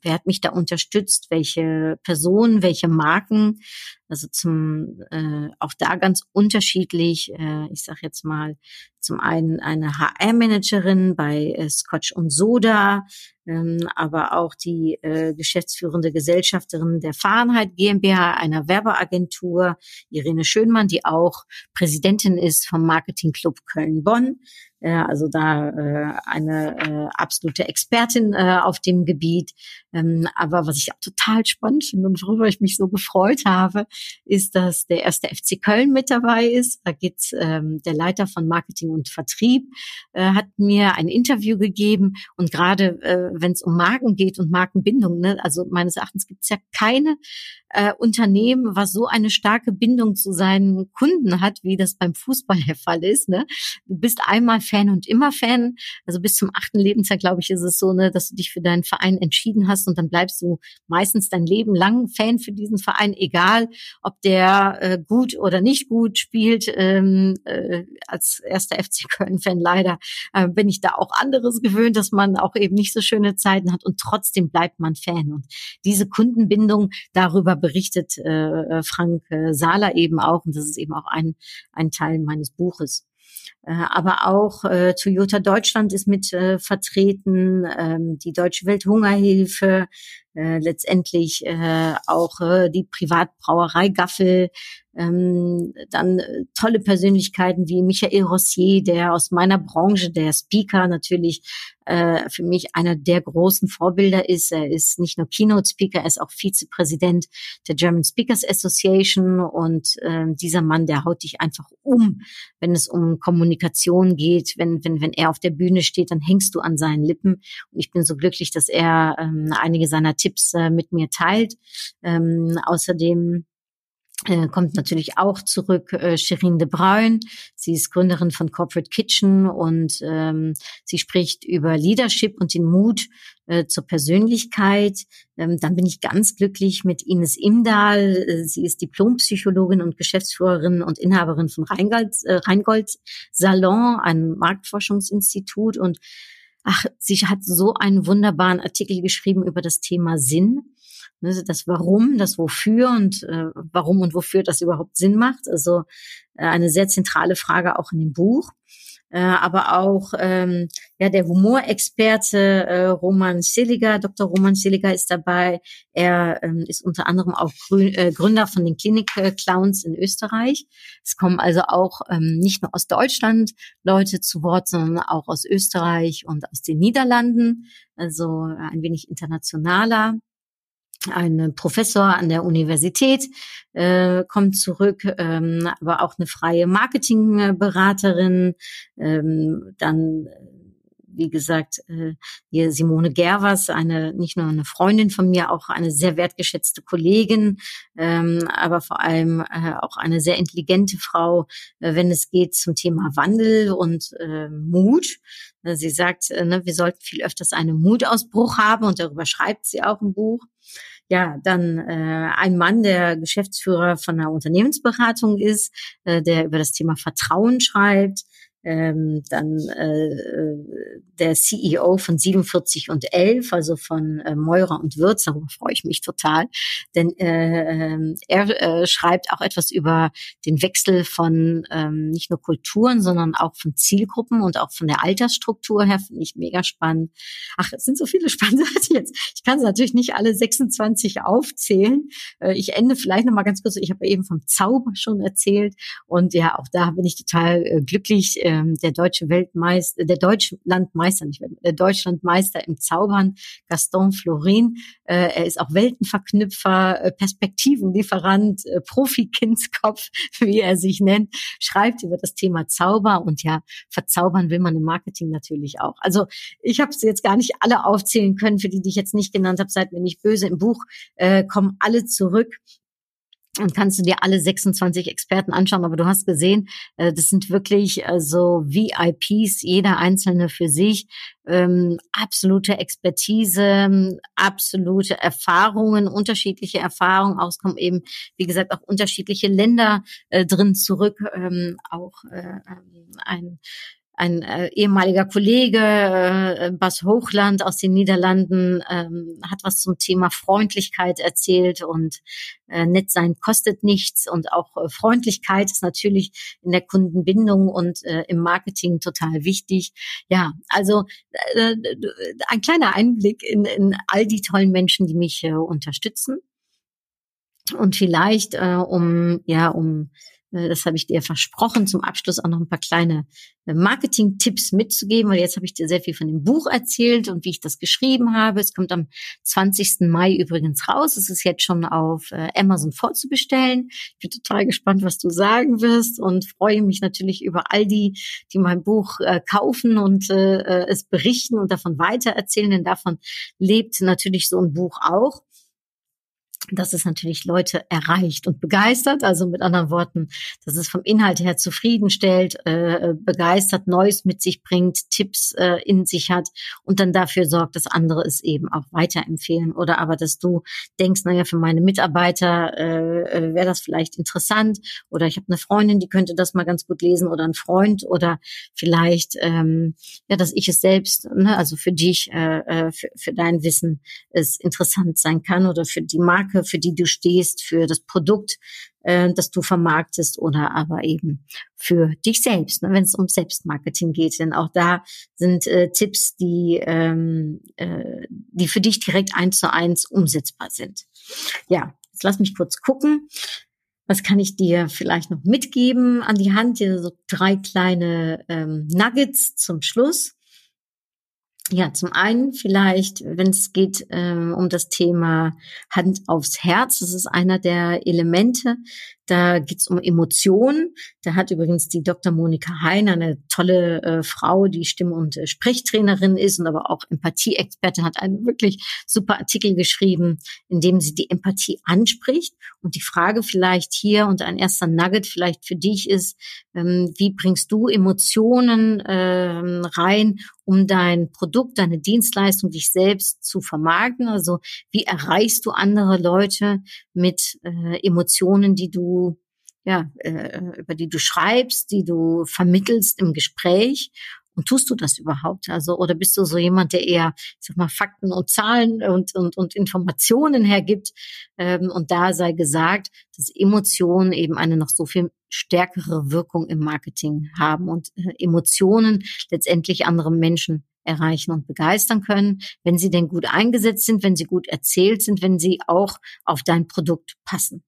wer hat mich da unterstützt? Welche Personen, welche Marken? Also zum äh, auch da ganz unterschiedlich. Äh, ich sage jetzt mal zum einen eine HR-Managerin bei äh, Scotch und Soda, ähm, aber auch die äh, geschäftsführende Gesellschafterin der Fahrenheit GmbH, einer Werbeagentur, Irene Schönmann, die auch Präsidentin ist vom Marketingclub Köln-Bonn. Äh, also da äh, eine äh, absolute Expertin äh, auf dem Gebiet. Ähm, aber was ich auch total spannend finde und worüber ich mich so gefreut habe, ist, dass der erste FC Köln mit dabei ist. Da geht's ähm, der Leiter von Marketing und Vertrieb äh, hat mir ein Interview gegeben und gerade äh, wenn es um Marken geht und Markenbindung, ne, also meines Erachtens gibt es ja keine äh, Unternehmen, was so eine starke Bindung zu seinen Kunden hat, wie das beim Fußball der Fall ist. Ne? Du bist einmal Fan und immer Fan. Also bis zum achten Lebensjahr, glaube ich, ist es so, ne, dass du dich für deinen Verein entschieden hast und dann bleibst du meistens dein Leben lang Fan für diesen Verein, egal ob der äh, gut oder nicht gut spielt. Ähm, äh, als erster FC Köln-Fan leider äh, bin ich da auch anderes gewöhnt, dass man auch eben nicht so schöne Zeiten hat und trotzdem bleibt man Fan. Und diese Kundenbindung, darüber berichtet äh, Frank äh, Sahler eben auch und das ist eben auch ein, ein Teil meines Buches. Äh, aber auch äh, Toyota Deutschland ist mit äh, vertreten, ähm, die Deutsche Welthungerhilfe, äh, letztendlich äh, auch äh, die Privatbrauerei Gaffel, ähm, dann äh, tolle Persönlichkeiten wie Michael Rossier, der aus meiner Branche, der Speaker natürlich äh, für mich einer der großen Vorbilder ist. Er ist nicht nur Keynote Speaker, er ist auch Vizepräsident der German Speakers Association und äh, dieser Mann, der haut dich einfach um, wenn es um Kommunikation geht. Wenn, wenn, wenn er auf der Bühne steht, dann hängst du an seinen Lippen. Und ich bin so glücklich, dass er ähm, einige seiner Tipps äh, mit mir teilt. Ähm, außerdem kommt natürlich auch zurück äh, Shirin de Bruyn. Sie ist Gründerin von Corporate Kitchen und ähm, sie spricht über Leadership und den Mut äh, zur Persönlichkeit. Ähm, dann bin ich ganz glücklich mit Ines Imdahl. Äh, sie ist Diplompsychologin und Geschäftsführerin und Inhaberin von Rheingold, äh, Rheingold Salon, einem Marktforschungsinstitut und Ach, sie hat so einen wunderbaren Artikel geschrieben über das Thema Sinn das Warum, das Wofür und äh, warum und wofür das überhaupt Sinn macht. Also äh, eine sehr zentrale Frage auch in dem Buch. Äh, aber auch ähm, ja der Humorexperte äh, Roman Seliger, Dr. Roman Seliger ist dabei. Er ähm, ist unter anderem auch Grün, äh, Gründer von den Klinik Clowns in Österreich. Es kommen also auch ähm, nicht nur aus Deutschland Leute zu Wort, sondern auch aus Österreich und aus den Niederlanden. Also ein wenig internationaler ein Professor an der Universität äh, kommt zurück, ähm, aber auch eine freie Marketingberaterin, ähm, dann wie gesagt, äh, hier Simone Gervers, eine nicht nur eine Freundin von mir, auch eine sehr wertgeschätzte Kollegin, ähm, aber vor allem äh, auch eine sehr intelligente Frau, äh, wenn es geht zum Thema Wandel und äh, Mut. Sie sagt, äh, ne, wir sollten viel öfters einen Mutausbruch haben und darüber schreibt sie auch im Buch ja, dann äh, ein Mann, der Geschäftsführer von einer Unternehmensberatung ist, äh, der über das Thema Vertrauen schreibt, ähm, dann äh, der CEO von 47 und 11, also von äh, Meurer und Würz, darüber freue ich mich total, denn äh, ähm, er äh, schreibt auch etwas über den Wechsel von ähm, nicht nur Kulturen, sondern auch von Zielgruppen und auch von der Altersstruktur her, finde ich mega spannend. Ach, es sind so viele <laughs> spannende Sachen jetzt. Ich kann es natürlich nicht alle 26 aufzählen. Äh, ich ende vielleicht noch mal ganz kurz, ich habe eben vom Zauber schon erzählt und ja, auch da bin ich total äh, glücklich, äh, ähm, der deutsche Weltmeister, der Deutschlandmeister, nicht der Deutschlandmeister im Zaubern, Gaston Florin. Äh, er ist auch Weltenverknüpfer, äh, Perspektivenlieferant, äh, Profi-Kindskopf, <laughs> wie er sich nennt, schreibt über das Thema Zauber und ja, verzaubern will man im Marketing natürlich auch. Also ich habe es jetzt gar nicht alle aufzählen können, für die, die ich jetzt nicht genannt habe, seid mir nicht böse. Im Buch äh, kommen alle zurück dann kannst du dir alle 26 Experten anschauen, aber du hast gesehen, äh, das sind wirklich äh, so VIPs, jeder einzelne für sich, ähm, absolute Expertise, absolute Erfahrungen, unterschiedliche Erfahrungen, auch es kommen eben, wie gesagt, auch unterschiedliche Länder äh, drin zurück, ähm, auch äh, ähm, ein ein äh, ehemaliger Kollege, äh, Bas Hochland aus den Niederlanden, ähm, hat was zum Thema Freundlichkeit erzählt und äh, nett sein kostet nichts und auch äh, Freundlichkeit ist natürlich in der Kundenbindung und äh, im Marketing total wichtig. Ja, also äh, ein kleiner Einblick in, in all die tollen Menschen, die mich äh, unterstützen. Und vielleicht, äh, um ja, um äh, das habe ich dir versprochen, zum Abschluss auch noch ein paar kleine äh, Marketing-Tipps mitzugeben, weil jetzt habe ich dir sehr viel von dem Buch erzählt und wie ich das geschrieben habe. Es kommt am 20. Mai übrigens raus. Es ist jetzt schon auf äh, Amazon vorzubestellen. Ich bin total gespannt, was du sagen wirst und freue mich natürlich über all die, die mein Buch kaufen und es berichten und davon weitererzählen, denn davon lebt natürlich so ein Buch auch dass es natürlich Leute erreicht und begeistert. Also mit anderen Worten, dass es vom Inhalt her zufriedenstellt, äh, begeistert, Neues mit sich bringt, Tipps äh, in sich hat und dann dafür sorgt, dass andere es eben auch weiterempfehlen. Oder aber, dass du denkst, naja, für meine Mitarbeiter äh, äh wäre das vielleicht interessant. Oder ich habe eine Freundin, die könnte das mal ganz gut lesen oder ein Freund oder vielleicht, ähm, ja, dass ich es selbst, ne, also für dich, äh, äh für, für dein Wissen es interessant sein kann oder für die Marke Marke, für die du stehst, für das Produkt, äh, das du vermarktest oder aber eben für dich selbst, ne, wenn es um Selbstmarketing geht. Denn auch da sind äh, Tipps, die, ähm, äh, die für dich direkt eins zu eins umsetzbar sind. Ja, jetzt lass mich kurz gucken. Was kann ich dir vielleicht noch mitgeben an die Hand? Hier so drei kleine ähm, Nuggets zum Schluss. Ja, zum einen vielleicht, wenn es geht ähm, um das Thema Hand aufs Herz, das ist einer der Elemente, da geht's um Emotionen. Da hat übrigens die Dr. Monika Hein, eine tolle äh, Frau, die Stimm- und äh, Sprechtrainerin ist und aber auch Empathie-Expertin, hat einen wirklich super Artikel geschrieben, in dem sie die Empathie anspricht. Und die Frage vielleicht hier und ein erster Nugget vielleicht für dich ist, ähm, wie bringst du Emotionen ähm, rein, um dein Produkt, deine Dienstleistung, dich selbst zu vermarkten? Also wie erreichst du andere Leute mit äh, Emotionen, die du ja, äh, über die du schreibst, die du vermittelst im Gespräch. Und tust du das überhaupt? Also, oder bist du so jemand, der eher, ich sag mal, Fakten und Zahlen und, und, und Informationen hergibt? Ähm, und da sei gesagt, dass Emotionen eben eine noch so viel stärkere Wirkung im Marketing haben und äh, Emotionen letztendlich andere Menschen erreichen und begeistern können, wenn sie denn gut eingesetzt sind, wenn sie gut erzählt sind, wenn sie auch auf dein Produkt passen.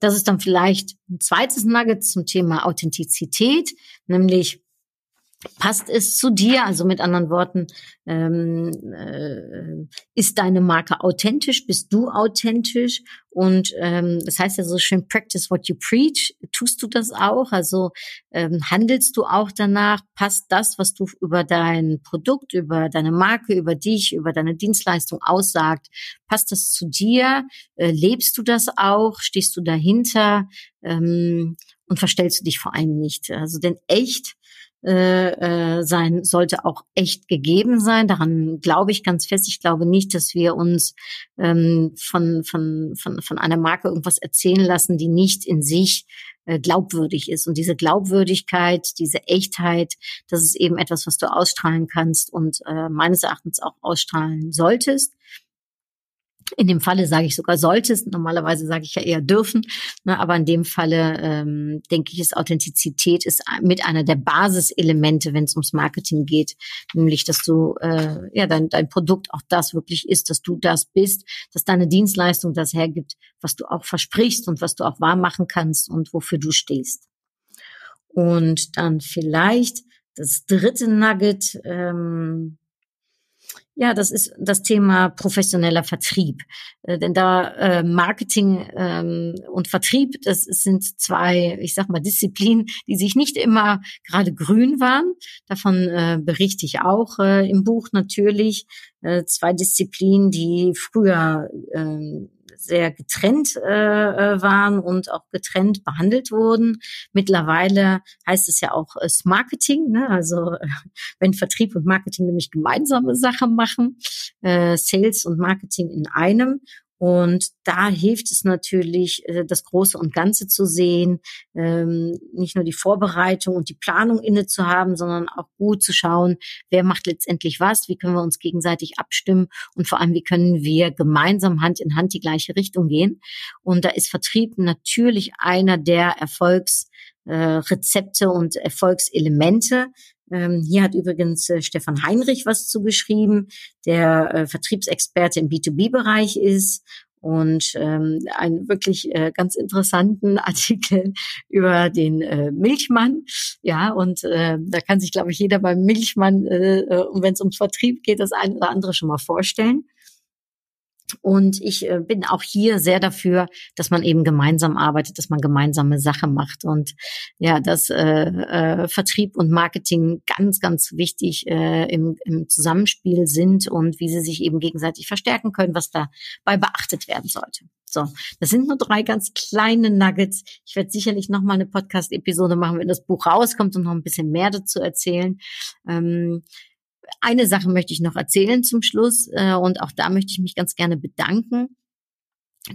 Das ist dann vielleicht ein zweites Nugget zum Thema Authentizität, nämlich passt es zu dir? Also mit anderen Worten, ähm, äh, ist deine Marke authentisch? Bist du authentisch? Und ähm, das heißt ja so schön, practice what you preach. Tust du das auch? Also ähm, handelst du auch danach? Passt das, was du über dein Produkt, über deine Marke, über dich, über deine Dienstleistung aussagt? Passt das zu dir? Äh, lebst du das auch? Stehst du dahinter? Ähm, und verstellst du dich vor allem nicht? Also denn echt äh, äh, sein, sollte auch echt gegeben sein. Daran glaube ich ganz fest. Ich glaube nicht, dass wir uns ähm, von, von, von, von einer Marke irgendwas erzählen lassen, die nicht in sich äh, glaubwürdig ist. Und diese Glaubwürdigkeit, diese Echtheit, das ist eben etwas, was du ausstrahlen kannst und äh, meines Erachtens auch ausstrahlen solltest. In dem Falle sage ich sogar solltest. Normalerweise sage ich ja eher dürfen. Ne, aber in dem Falle ähm, denke ich, ist Authentizität ist mit einer der Basiselemente, wenn es ums Marketing geht. Nämlich, dass du äh, ja dein, dein Produkt auch das wirklich ist, dass du das bist, dass deine Dienstleistung das hergibt, was du auch versprichst und was du auch wahr machen kannst und wofür du stehst. Und dann vielleicht das dritte Nugget. Ähm, ja, das ist das Thema professioneller Vertrieb. Äh, denn da äh, Marketing ähm, und Vertrieb, das sind zwei, ich sag mal, Disziplinen, die sich nicht immer gerade grün waren. Davon äh, berichte ich auch äh, im Buch natürlich. Äh, zwei Disziplinen, die früher äh, sehr getrennt äh, äh, waren und auch getrennt behandelt wurden. Mittlerweile heißt es ja auch äh, Marketing, ne? also äh, wenn Vertrieb und Marketing nämlich gemeinsame Sache machen, äh, Sales und Marketing in einem. Und da hilft es natürlich, äh, das Große und Ganze zu sehen, ähm, nicht nur die Vorbereitung und die Planung inne zu haben, sondern auch gut zu schauen, wer macht letztendlich was, wie können wir uns gegenseitig abstimmen und vor allem, wie können wir gemeinsam Hand in Hand die gleiche Richtung gehen. Und da ist Vertrieb natürlich einer der Erfolgsrezepte äh, und Erfolgselemente. Ähm, hier hat übrigens äh, Stefan Heinrich was zugeschrieben, der äh, Vertriebsexperte im B2B-Bereich ist und ähm, einen wirklich äh, ganz interessanten <laughs> Artikel über den äh, Milchmann. Ja, und äh, da kann sich, glaube ich, jeder beim Milchmann, äh, äh wenn es ums Vertrieb geht, das eine oder andere schon mal vorstellen. Und ich äh, bin auch hier sehr dafür, dass man eben gemeinsam arbeitet, dass man gemeinsame Sache macht und ja, dass äh, äh, Vertrieb und Marketing ganz, ganz wichtig äh, im, im Zusammenspiel sind und wie sie sich eben gegenseitig verstärken können, was dabei beachtet werden sollte. So, das sind nur drei ganz kleine Nuggets. Ich werde sicherlich noch mal eine Podcast-Episode machen, wenn das Buch rauskommt und noch ein bisschen mehr dazu erzählen. Ähm, eine Sache möchte ich noch erzählen zum Schluss äh, und auch da möchte ich mich ganz gerne bedanken.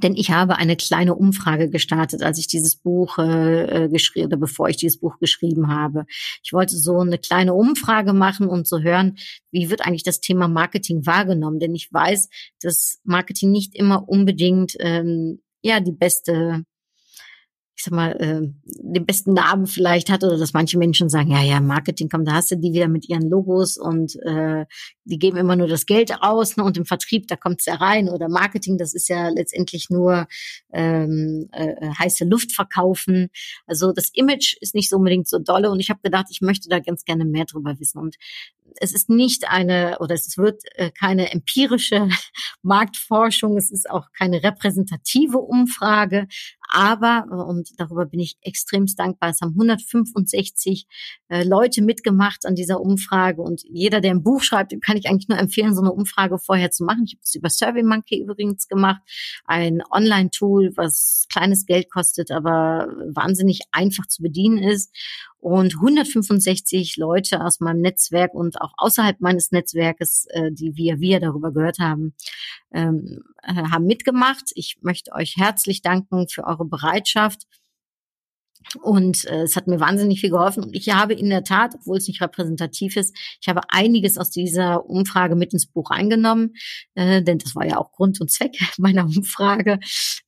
Denn ich habe eine kleine Umfrage gestartet, als ich dieses Buch äh, äh geschrieben oder bevor ich dieses Buch geschrieben habe. Ich wollte so eine kleine Umfrage machen und so hören, wie wird eigentlich das Thema Marketing wahrgenommen? Denn ich weiß, dass Marketing nicht immer unbedingt ähm, ja die beste ich sag mal, äh, den besten Namen vielleicht hat oder dass manche Menschen sagen, ja, ja, Marketing, komm, da hast du die wieder mit ihren Logos und äh, die geben immer nur das Geld aus ne, und im Vertrieb, da kommt's ja rein. Oder Marketing, das ist ja letztendlich nur ähm, äh, heiße Luft verkaufen. Also das Image ist nicht so unbedingt so dolle und ich habe gedacht, ich möchte da ganz gerne mehr drüber wissen. Und es ist nicht eine oder es wird äh, keine empirische <laughs> Marktforschung, es ist auch keine repräsentative Umfrage, aber, und darüber bin ich extremst dankbar, es haben 165 äh, Leute mitgemacht an dieser Umfrage. Und jeder, der ein Buch schreibt, dem kann ich eigentlich nur empfehlen, so eine Umfrage vorher zu machen. Ich habe es über SurveyMonkey übrigens gemacht, ein Online-Tool, was kleines Geld kostet, aber wahnsinnig einfach zu bedienen ist und 165 Leute aus meinem Netzwerk und auch außerhalb meines Netzwerkes, äh, die wir wir darüber gehört haben, ähm, äh, haben mitgemacht. Ich möchte euch herzlich danken für eure Bereitschaft. Und äh, es hat mir wahnsinnig viel geholfen. Und ich habe in der Tat, obwohl es nicht repräsentativ ist, ich habe einiges aus dieser Umfrage mit ins Buch eingenommen, äh, denn das war ja auch Grund und Zweck <laughs> meiner Umfrage.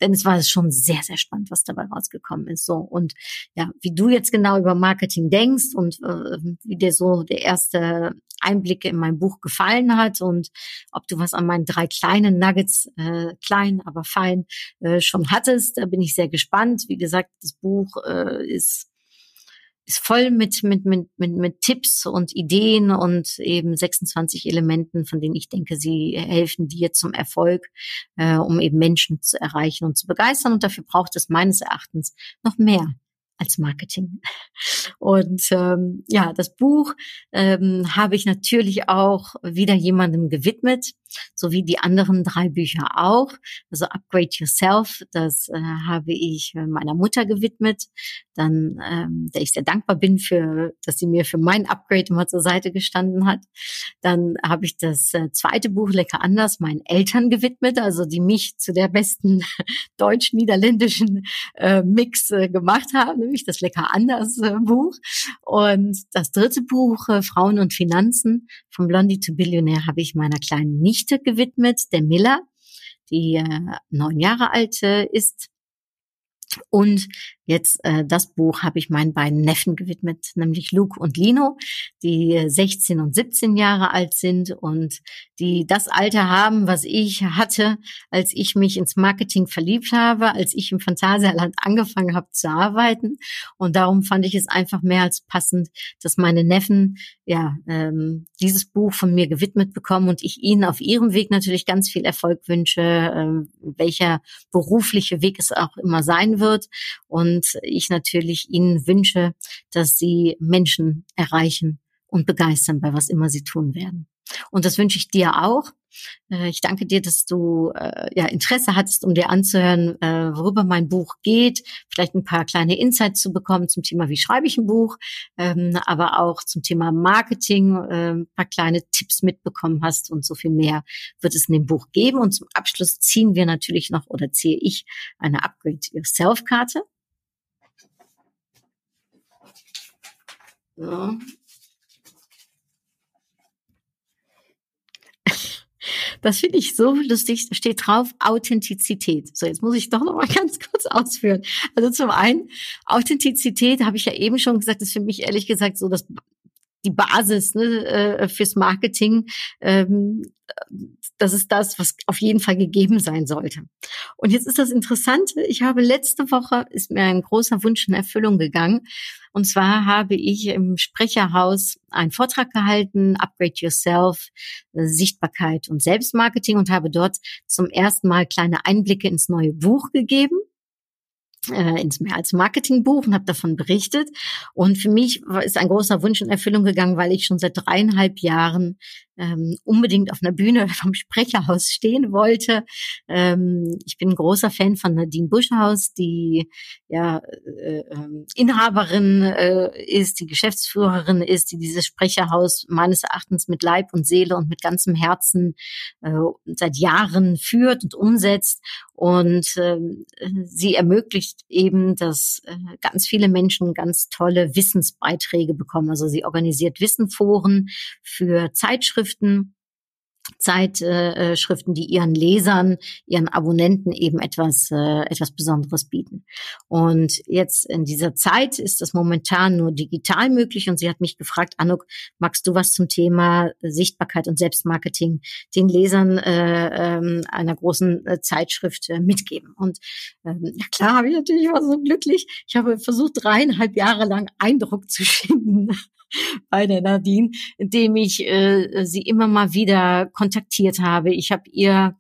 Denn es war schon sehr, sehr spannend, was dabei rausgekommen ist. So und ja, wie du jetzt genau über Marketing denkst und äh, wie dir so der erste Einblicke in mein Buch gefallen hat und ob du was an meinen drei kleinen Nuggets, äh, klein, aber fein, äh, schon hattest. Da bin ich sehr gespannt. Wie gesagt, das Buch äh, ist ist voll mit, mit, mit, mit, mit Tipps und Ideen und eben 26 Elementen, von denen ich denke, sie helfen dir zum Erfolg, äh, um eben Menschen zu erreichen und zu begeistern. Und dafür braucht es meines Erachtens noch mehr als Marketing. Und ähm, ja, das Buch ähm, habe ich natürlich auch wieder jemandem gewidmet, so wie die anderen drei Bücher auch. Also Upgrade Yourself, das äh, habe ich äh, meiner Mutter gewidmet, dann, ähm, der ich sehr dankbar bin für, dass sie mir für mein Upgrade immer zur Seite gestanden hat. Dann habe ich das äh, zweite Buch Lecker anders meinen Eltern gewidmet, also die mich zu der besten <laughs> deutsch-niederländischen äh, Mix äh, gemacht haben, nämlich das Lecker anders äh, Buch. Und das dritte Buch äh, Frauen und Finanzen von Blondie to Billionaire habe ich meiner kleinen Nichte gewidmet, der Miller, die äh, neun Jahre alt ist. Und Jetzt äh, das Buch habe ich meinen beiden Neffen gewidmet, nämlich Luke und Lino, die 16 und 17 Jahre alt sind und die das Alter haben, was ich hatte, als ich mich ins Marketing verliebt habe, als ich im Phantasialand <laughs> angefangen habe zu arbeiten. Und darum fand ich es einfach mehr als passend, dass meine Neffen ja ähm, dieses Buch von mir gewidmet bekommen und ich ihnen auf ihrem Weg natürlich ganz viel Erfolg wünsche, ähm, welcher berufliche Weg es auch immer sein wird. Und und ich natürlich ihnen wünsche, dass sie Menschen erreichen und begeistern bei was immer sie tun werden. Und das wünsche ich dir auch. Äh, ich danke dir, dass du äh, ja Interesse hattest, um dir anzuhören, äh, worüber mein Buch geht, vielleicht ein paar kleine Insights zu bekommen zum Thema, wie schreibe ich ein Buch, ähm, aber auch zum Thema Marketing, äh, ein paar kleine Tipps mitbekommen hast und so viel mehr wird es in dem Buch geben. Und zum Abschluss ziehen wir natürlich noch oder ziehe ich eine Upgrade Yourself Karte. So. Das finde ich so lustig. Steht drauf Authentizität. So, jetzt muss ich doch noch mal <laughs> ganz kurz ausführen. Also zum einen, Authentizität habe ich ja eben schon gesagt, ist für mich ehrlich gesagt so das die Basis ne, äh, fürs Marketing. Ähm, das ist das, was auf jeden Fall gegeben sein sollte. Und jetzt ist das Interessante. Ich habe letzte Woche ist mir ein großer Wunsch in Erfüllung gegangen. Und zwar habe ich im Sprecherhaus einen Vortrag gehalten, Upgrade Yourself, Sichtbarkeit und Selbstmarketing und habe dort zum ersten Mal kleine Einblicke ins neue Buch gegeben äh, ins Mehr als Marketingbuch und habe davon berichtet. Und für mich ist ein großer Wunsch in Erfüllung gegangen, weil ich schon seit dreieinhalb Jahren ähm, unbedingt auf einer Bühne <laughs> vom Sprecherhaus stehen wollte. Ähm, ich bin ein großer Fan von Nadine Buschhaus, die ja äh, äh, Inhaberin äh, ist, die Geschäftsführerin ist, die dieses Sprecherhaus meines Erachtens mit Leib und Seele und mit ganzem Herzen äh, seit Jahren führt und umsetzt. Und äh, sie ermöglicht eben, dass äh, ganz viele Menschen ganz tolle Wissensbeiträge bekommen. Also sie organisiert Wissenforen für Zeitschriften Zeitschriften, Zeitschriften, die ihren Lesern, ihren Abonnenten eben etwas, äh, etwas Besonderes bieten. Und jetzt in dieser Zeit ist das momentan nur digital möglich und sie hat mich gefragt, Anuk, magst du was zum Thema Sichtbarkeit und Selbstmarketing den Lesern äh, äh, einer großen äh, Zeitschrift äh, mitgeben? Und ähm, ja klar, habe ich natürlich war so glücklich. Ich habe versucht, dreieinhalb Jahre lang Eindruck zu schinden <laughs> bei der Nadine, indem ich äh, sie immer mal wieder kontaktiert habe. Ich habe ihr,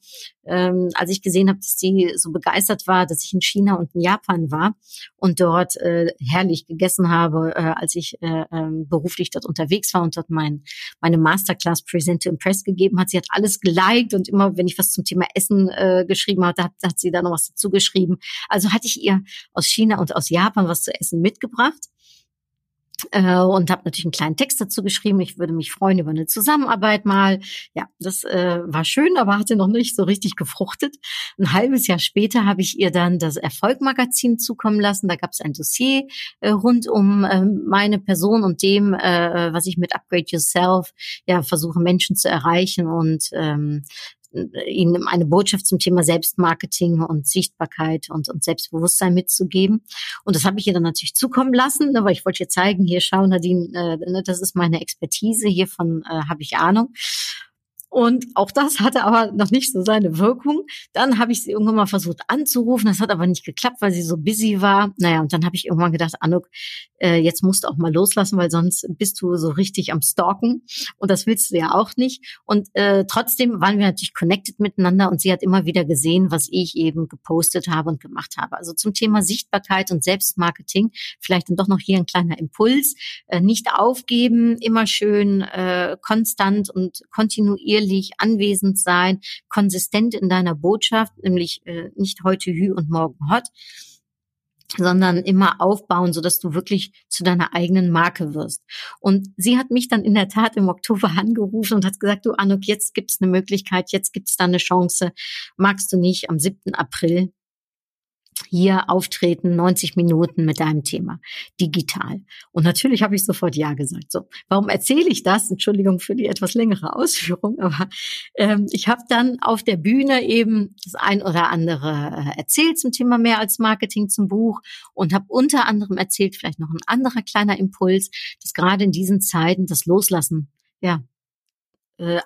ähm, als ich gesehen habe, dass sie so begeistert war, dass ich in China und in Japan war und dort äh, herrlich gegessen habe, äh, als ich äh, äh, beruflich dort unterwegs war und dort mein, meine Masterclass Present to Impress gegeben hat. Sie hat alles geliked und immer, wenn ich was zum Thema Essen äh, geschrieben habe, hat, hat sie da noch was dazu geschrieben. Also hatte ich ihr aus China und aus Japan was zu essen mitgebracht äh, und habe natürlich einen kleinen Text dazu geschrieben. Ich würde mich freuen über eine Zusammenarbeit mal. Ja, das äh, war schön, aber hatte noch nicht so richtig gefruchtet. Ein halbes Jahr später habe ich ihr dann das Erfolgmagazin zukommen lassen. Da gab es ein Dossier äh, rund um äh, meine Person und dem, äh, was ich mit Upgrade Yourself ja versuche Menschen zu erreichen und ähm, ihnen eine Botschaft zum Thema Selbstmarketing und Sichtbarkeit und, und Selbstbewusstsein mitzugeben. Und das habe ich ihr dann natürlich zukommen lassen, ne, weil ich wollte ihr zeigen, hier schau Nadine, äh, ne, das ist meine Expertise, hiervon äh, habe ich Ahnung. Und auch das hatte aber noch nicht so seine Wirkung. Dann habe ich sie irgendwann mal versucht anzurufen. Das hat aber nicht geklappt, weil sie so busy war. Naja, und dann habe ich irgendwann gedacht, Anuk, äh, jetzt musst du auch mal loslassen, weil sonst bist du so richtig am Stalken. Und das willst du ja auch nicht. Und äh, trotzdem waren wir natürlich connected miteinander und sie hat immer wieder gesehen, was ich eben gepostet habe und gemacht habe. Also zum Thema Sichtbarkeit und Selbstmarketing, vielleicht dann doch noch hier ein kleiner Impuls. Äh, nicht aufgeben, immer schön äh, konstant und kontinuierlich kontinuierlich anwesend sein, konsistent in deiner Botschaft, nämlich äh, nicht heute Hü und morgen Hot, sondern immer aufbauen, so du wirklich zu deiner eigenen Marke wirst. Und sie hat mich dann in der Tat im Oktober <laughs> angerufen und hat gesagt, du Anuk, jetzt gibt's eine Möglichkeit, jetzt gibt's da eine Chance. Magst du nicht am 7. April hier auftreten, 90 Minuten mit deinem Thema, digital. Und natürlich habe ich sofort Ja gesagt. So, warum erzähle ich das? Entschuldigung für die etwas längere Ausführung, <laughs> aber ähm, ich habe dann auf der Bühne eben das ein oder andere äh, erzählt zum Thema mehr als Marketing zum Buch und habe unter anderem erzählt, vielleicht noch ein anderer kleiner Impuls, dass gerade in diesen Zeiten das Loslassen ja äh,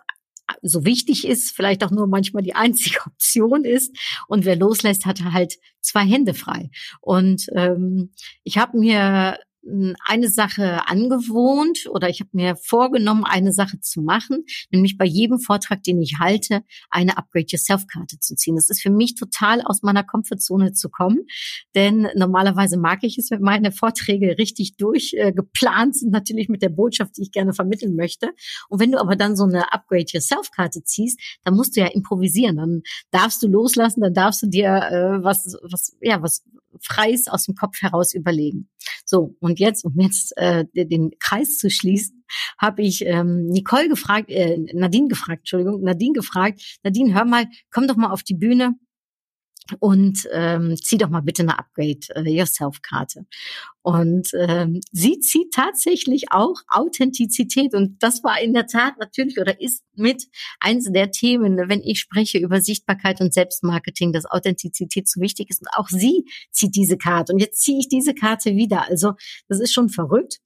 so wichtig ist, vielleicht auch nur manchmal die einzige <laughs> Option ist. Und wer loslässt, hat halt zwei Hände frei. Und ähm, ich habe mir eine Sache angewohnt oder ich habe mir vorgenommen, eine Sache zu machen, nämlich bei jedem Vortrag, den ich halte, eine Upgrade Yourself Karte zu ziehen. Das ist für mich total aus meiner Komfortzone zu kommen, denn normalerweise mag ich es, wenn meine Vorträge richtig durchgeplant äh, sind, natürlich mit der Botschaft, die ich gerne vermitteln möchte. Und wenn du aber dann so eine Upgrade Yourself Karte ziehst, dann musst du ja improvisieren, dann darfst du loslassen, dann darfst du dir äh, was, was, ja, was Freies aus dem Kopf heraus überlegen. So, und jetzt, um jetzt äh, den Kreis zu schließen, habe ich ähm, Nicole gefragt, äh, Nadine gefragt, Entschuldigung, Nadine gefragt, Nadine, hör mal, komm doch mal auf die Bühne und ähm, zieh doch mal bitte eine Upgrade äh, Yourself Karte. Und ähm, sie zieht tatsächlich auch Authentizität und das war in der Tat natürlich oder ist mit eins der Themen, wenn ich spreche über Sichtbarkeit und Selbstmarketing, dass Authentizität so wichtig ist. Und auch sie zieht diese Karte und jetzt ziehe ich diese Karte wieder. Also das ist schon verrückt.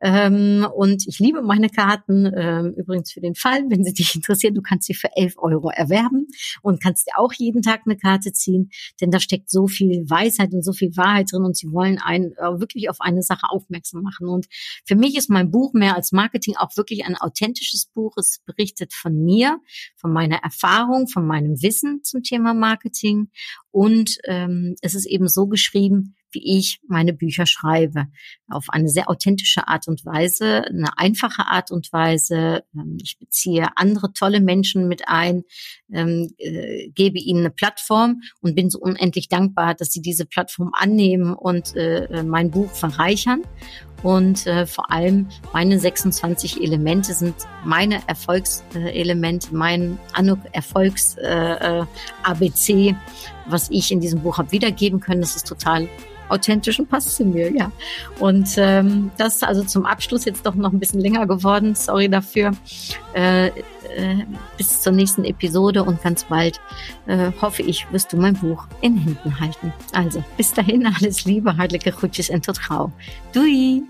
Ähm, und ich liebe meine Karten. Ähm, übrigens für den Fall, wenn sie dich interessieren, du kannst sie für 11 Euro erwerben und kannst dir auch jeden Tag eine Karte ziehen, denn da steckt so viel Weisheit und so viel Wahrheit drin und sie wollen einen äh, wirklich auf eine Sache aufmerksam machen. Und für mich ist mein Buch mehr als Marketing auch wirklich ein authentisches Buch. Es berichtet von mir, von meiner Erfahrung, von meinem Wissen zum Thema Marketing und ähm, es ist eben so geschrieben, wie ich meine Bücher schreibe. Auf eine sehr authentische Art und Weise, eine einfache Art und Weise. Ähm, ich beziehe andere tolle Menschen mit ein, ähm, äh, gebe ihnen eine Plattform und bin so unendlich dankbar, dass sie diese Plattform annehmen und äh, mein Buch verreichern. Und äh, vor allem meine 26 Elemente sind meine Erfolgselemente, mein Anuk Was ich in diesem Buch habe wiedergeben können. Das ist total authentischen passt zu mir, ja. Und ähm, das also zum Abschluss jetzt doch noch ein bisschen länger geworden. Sorry dafür. Äh, äh, bis zur nächsten Episode und ganz bald äh, hoffe ich, wirst du mein Buch in Händen halten. Also bis dahin <laughs> alles Liebe, heilige Groetjes en tot gauw. Doei!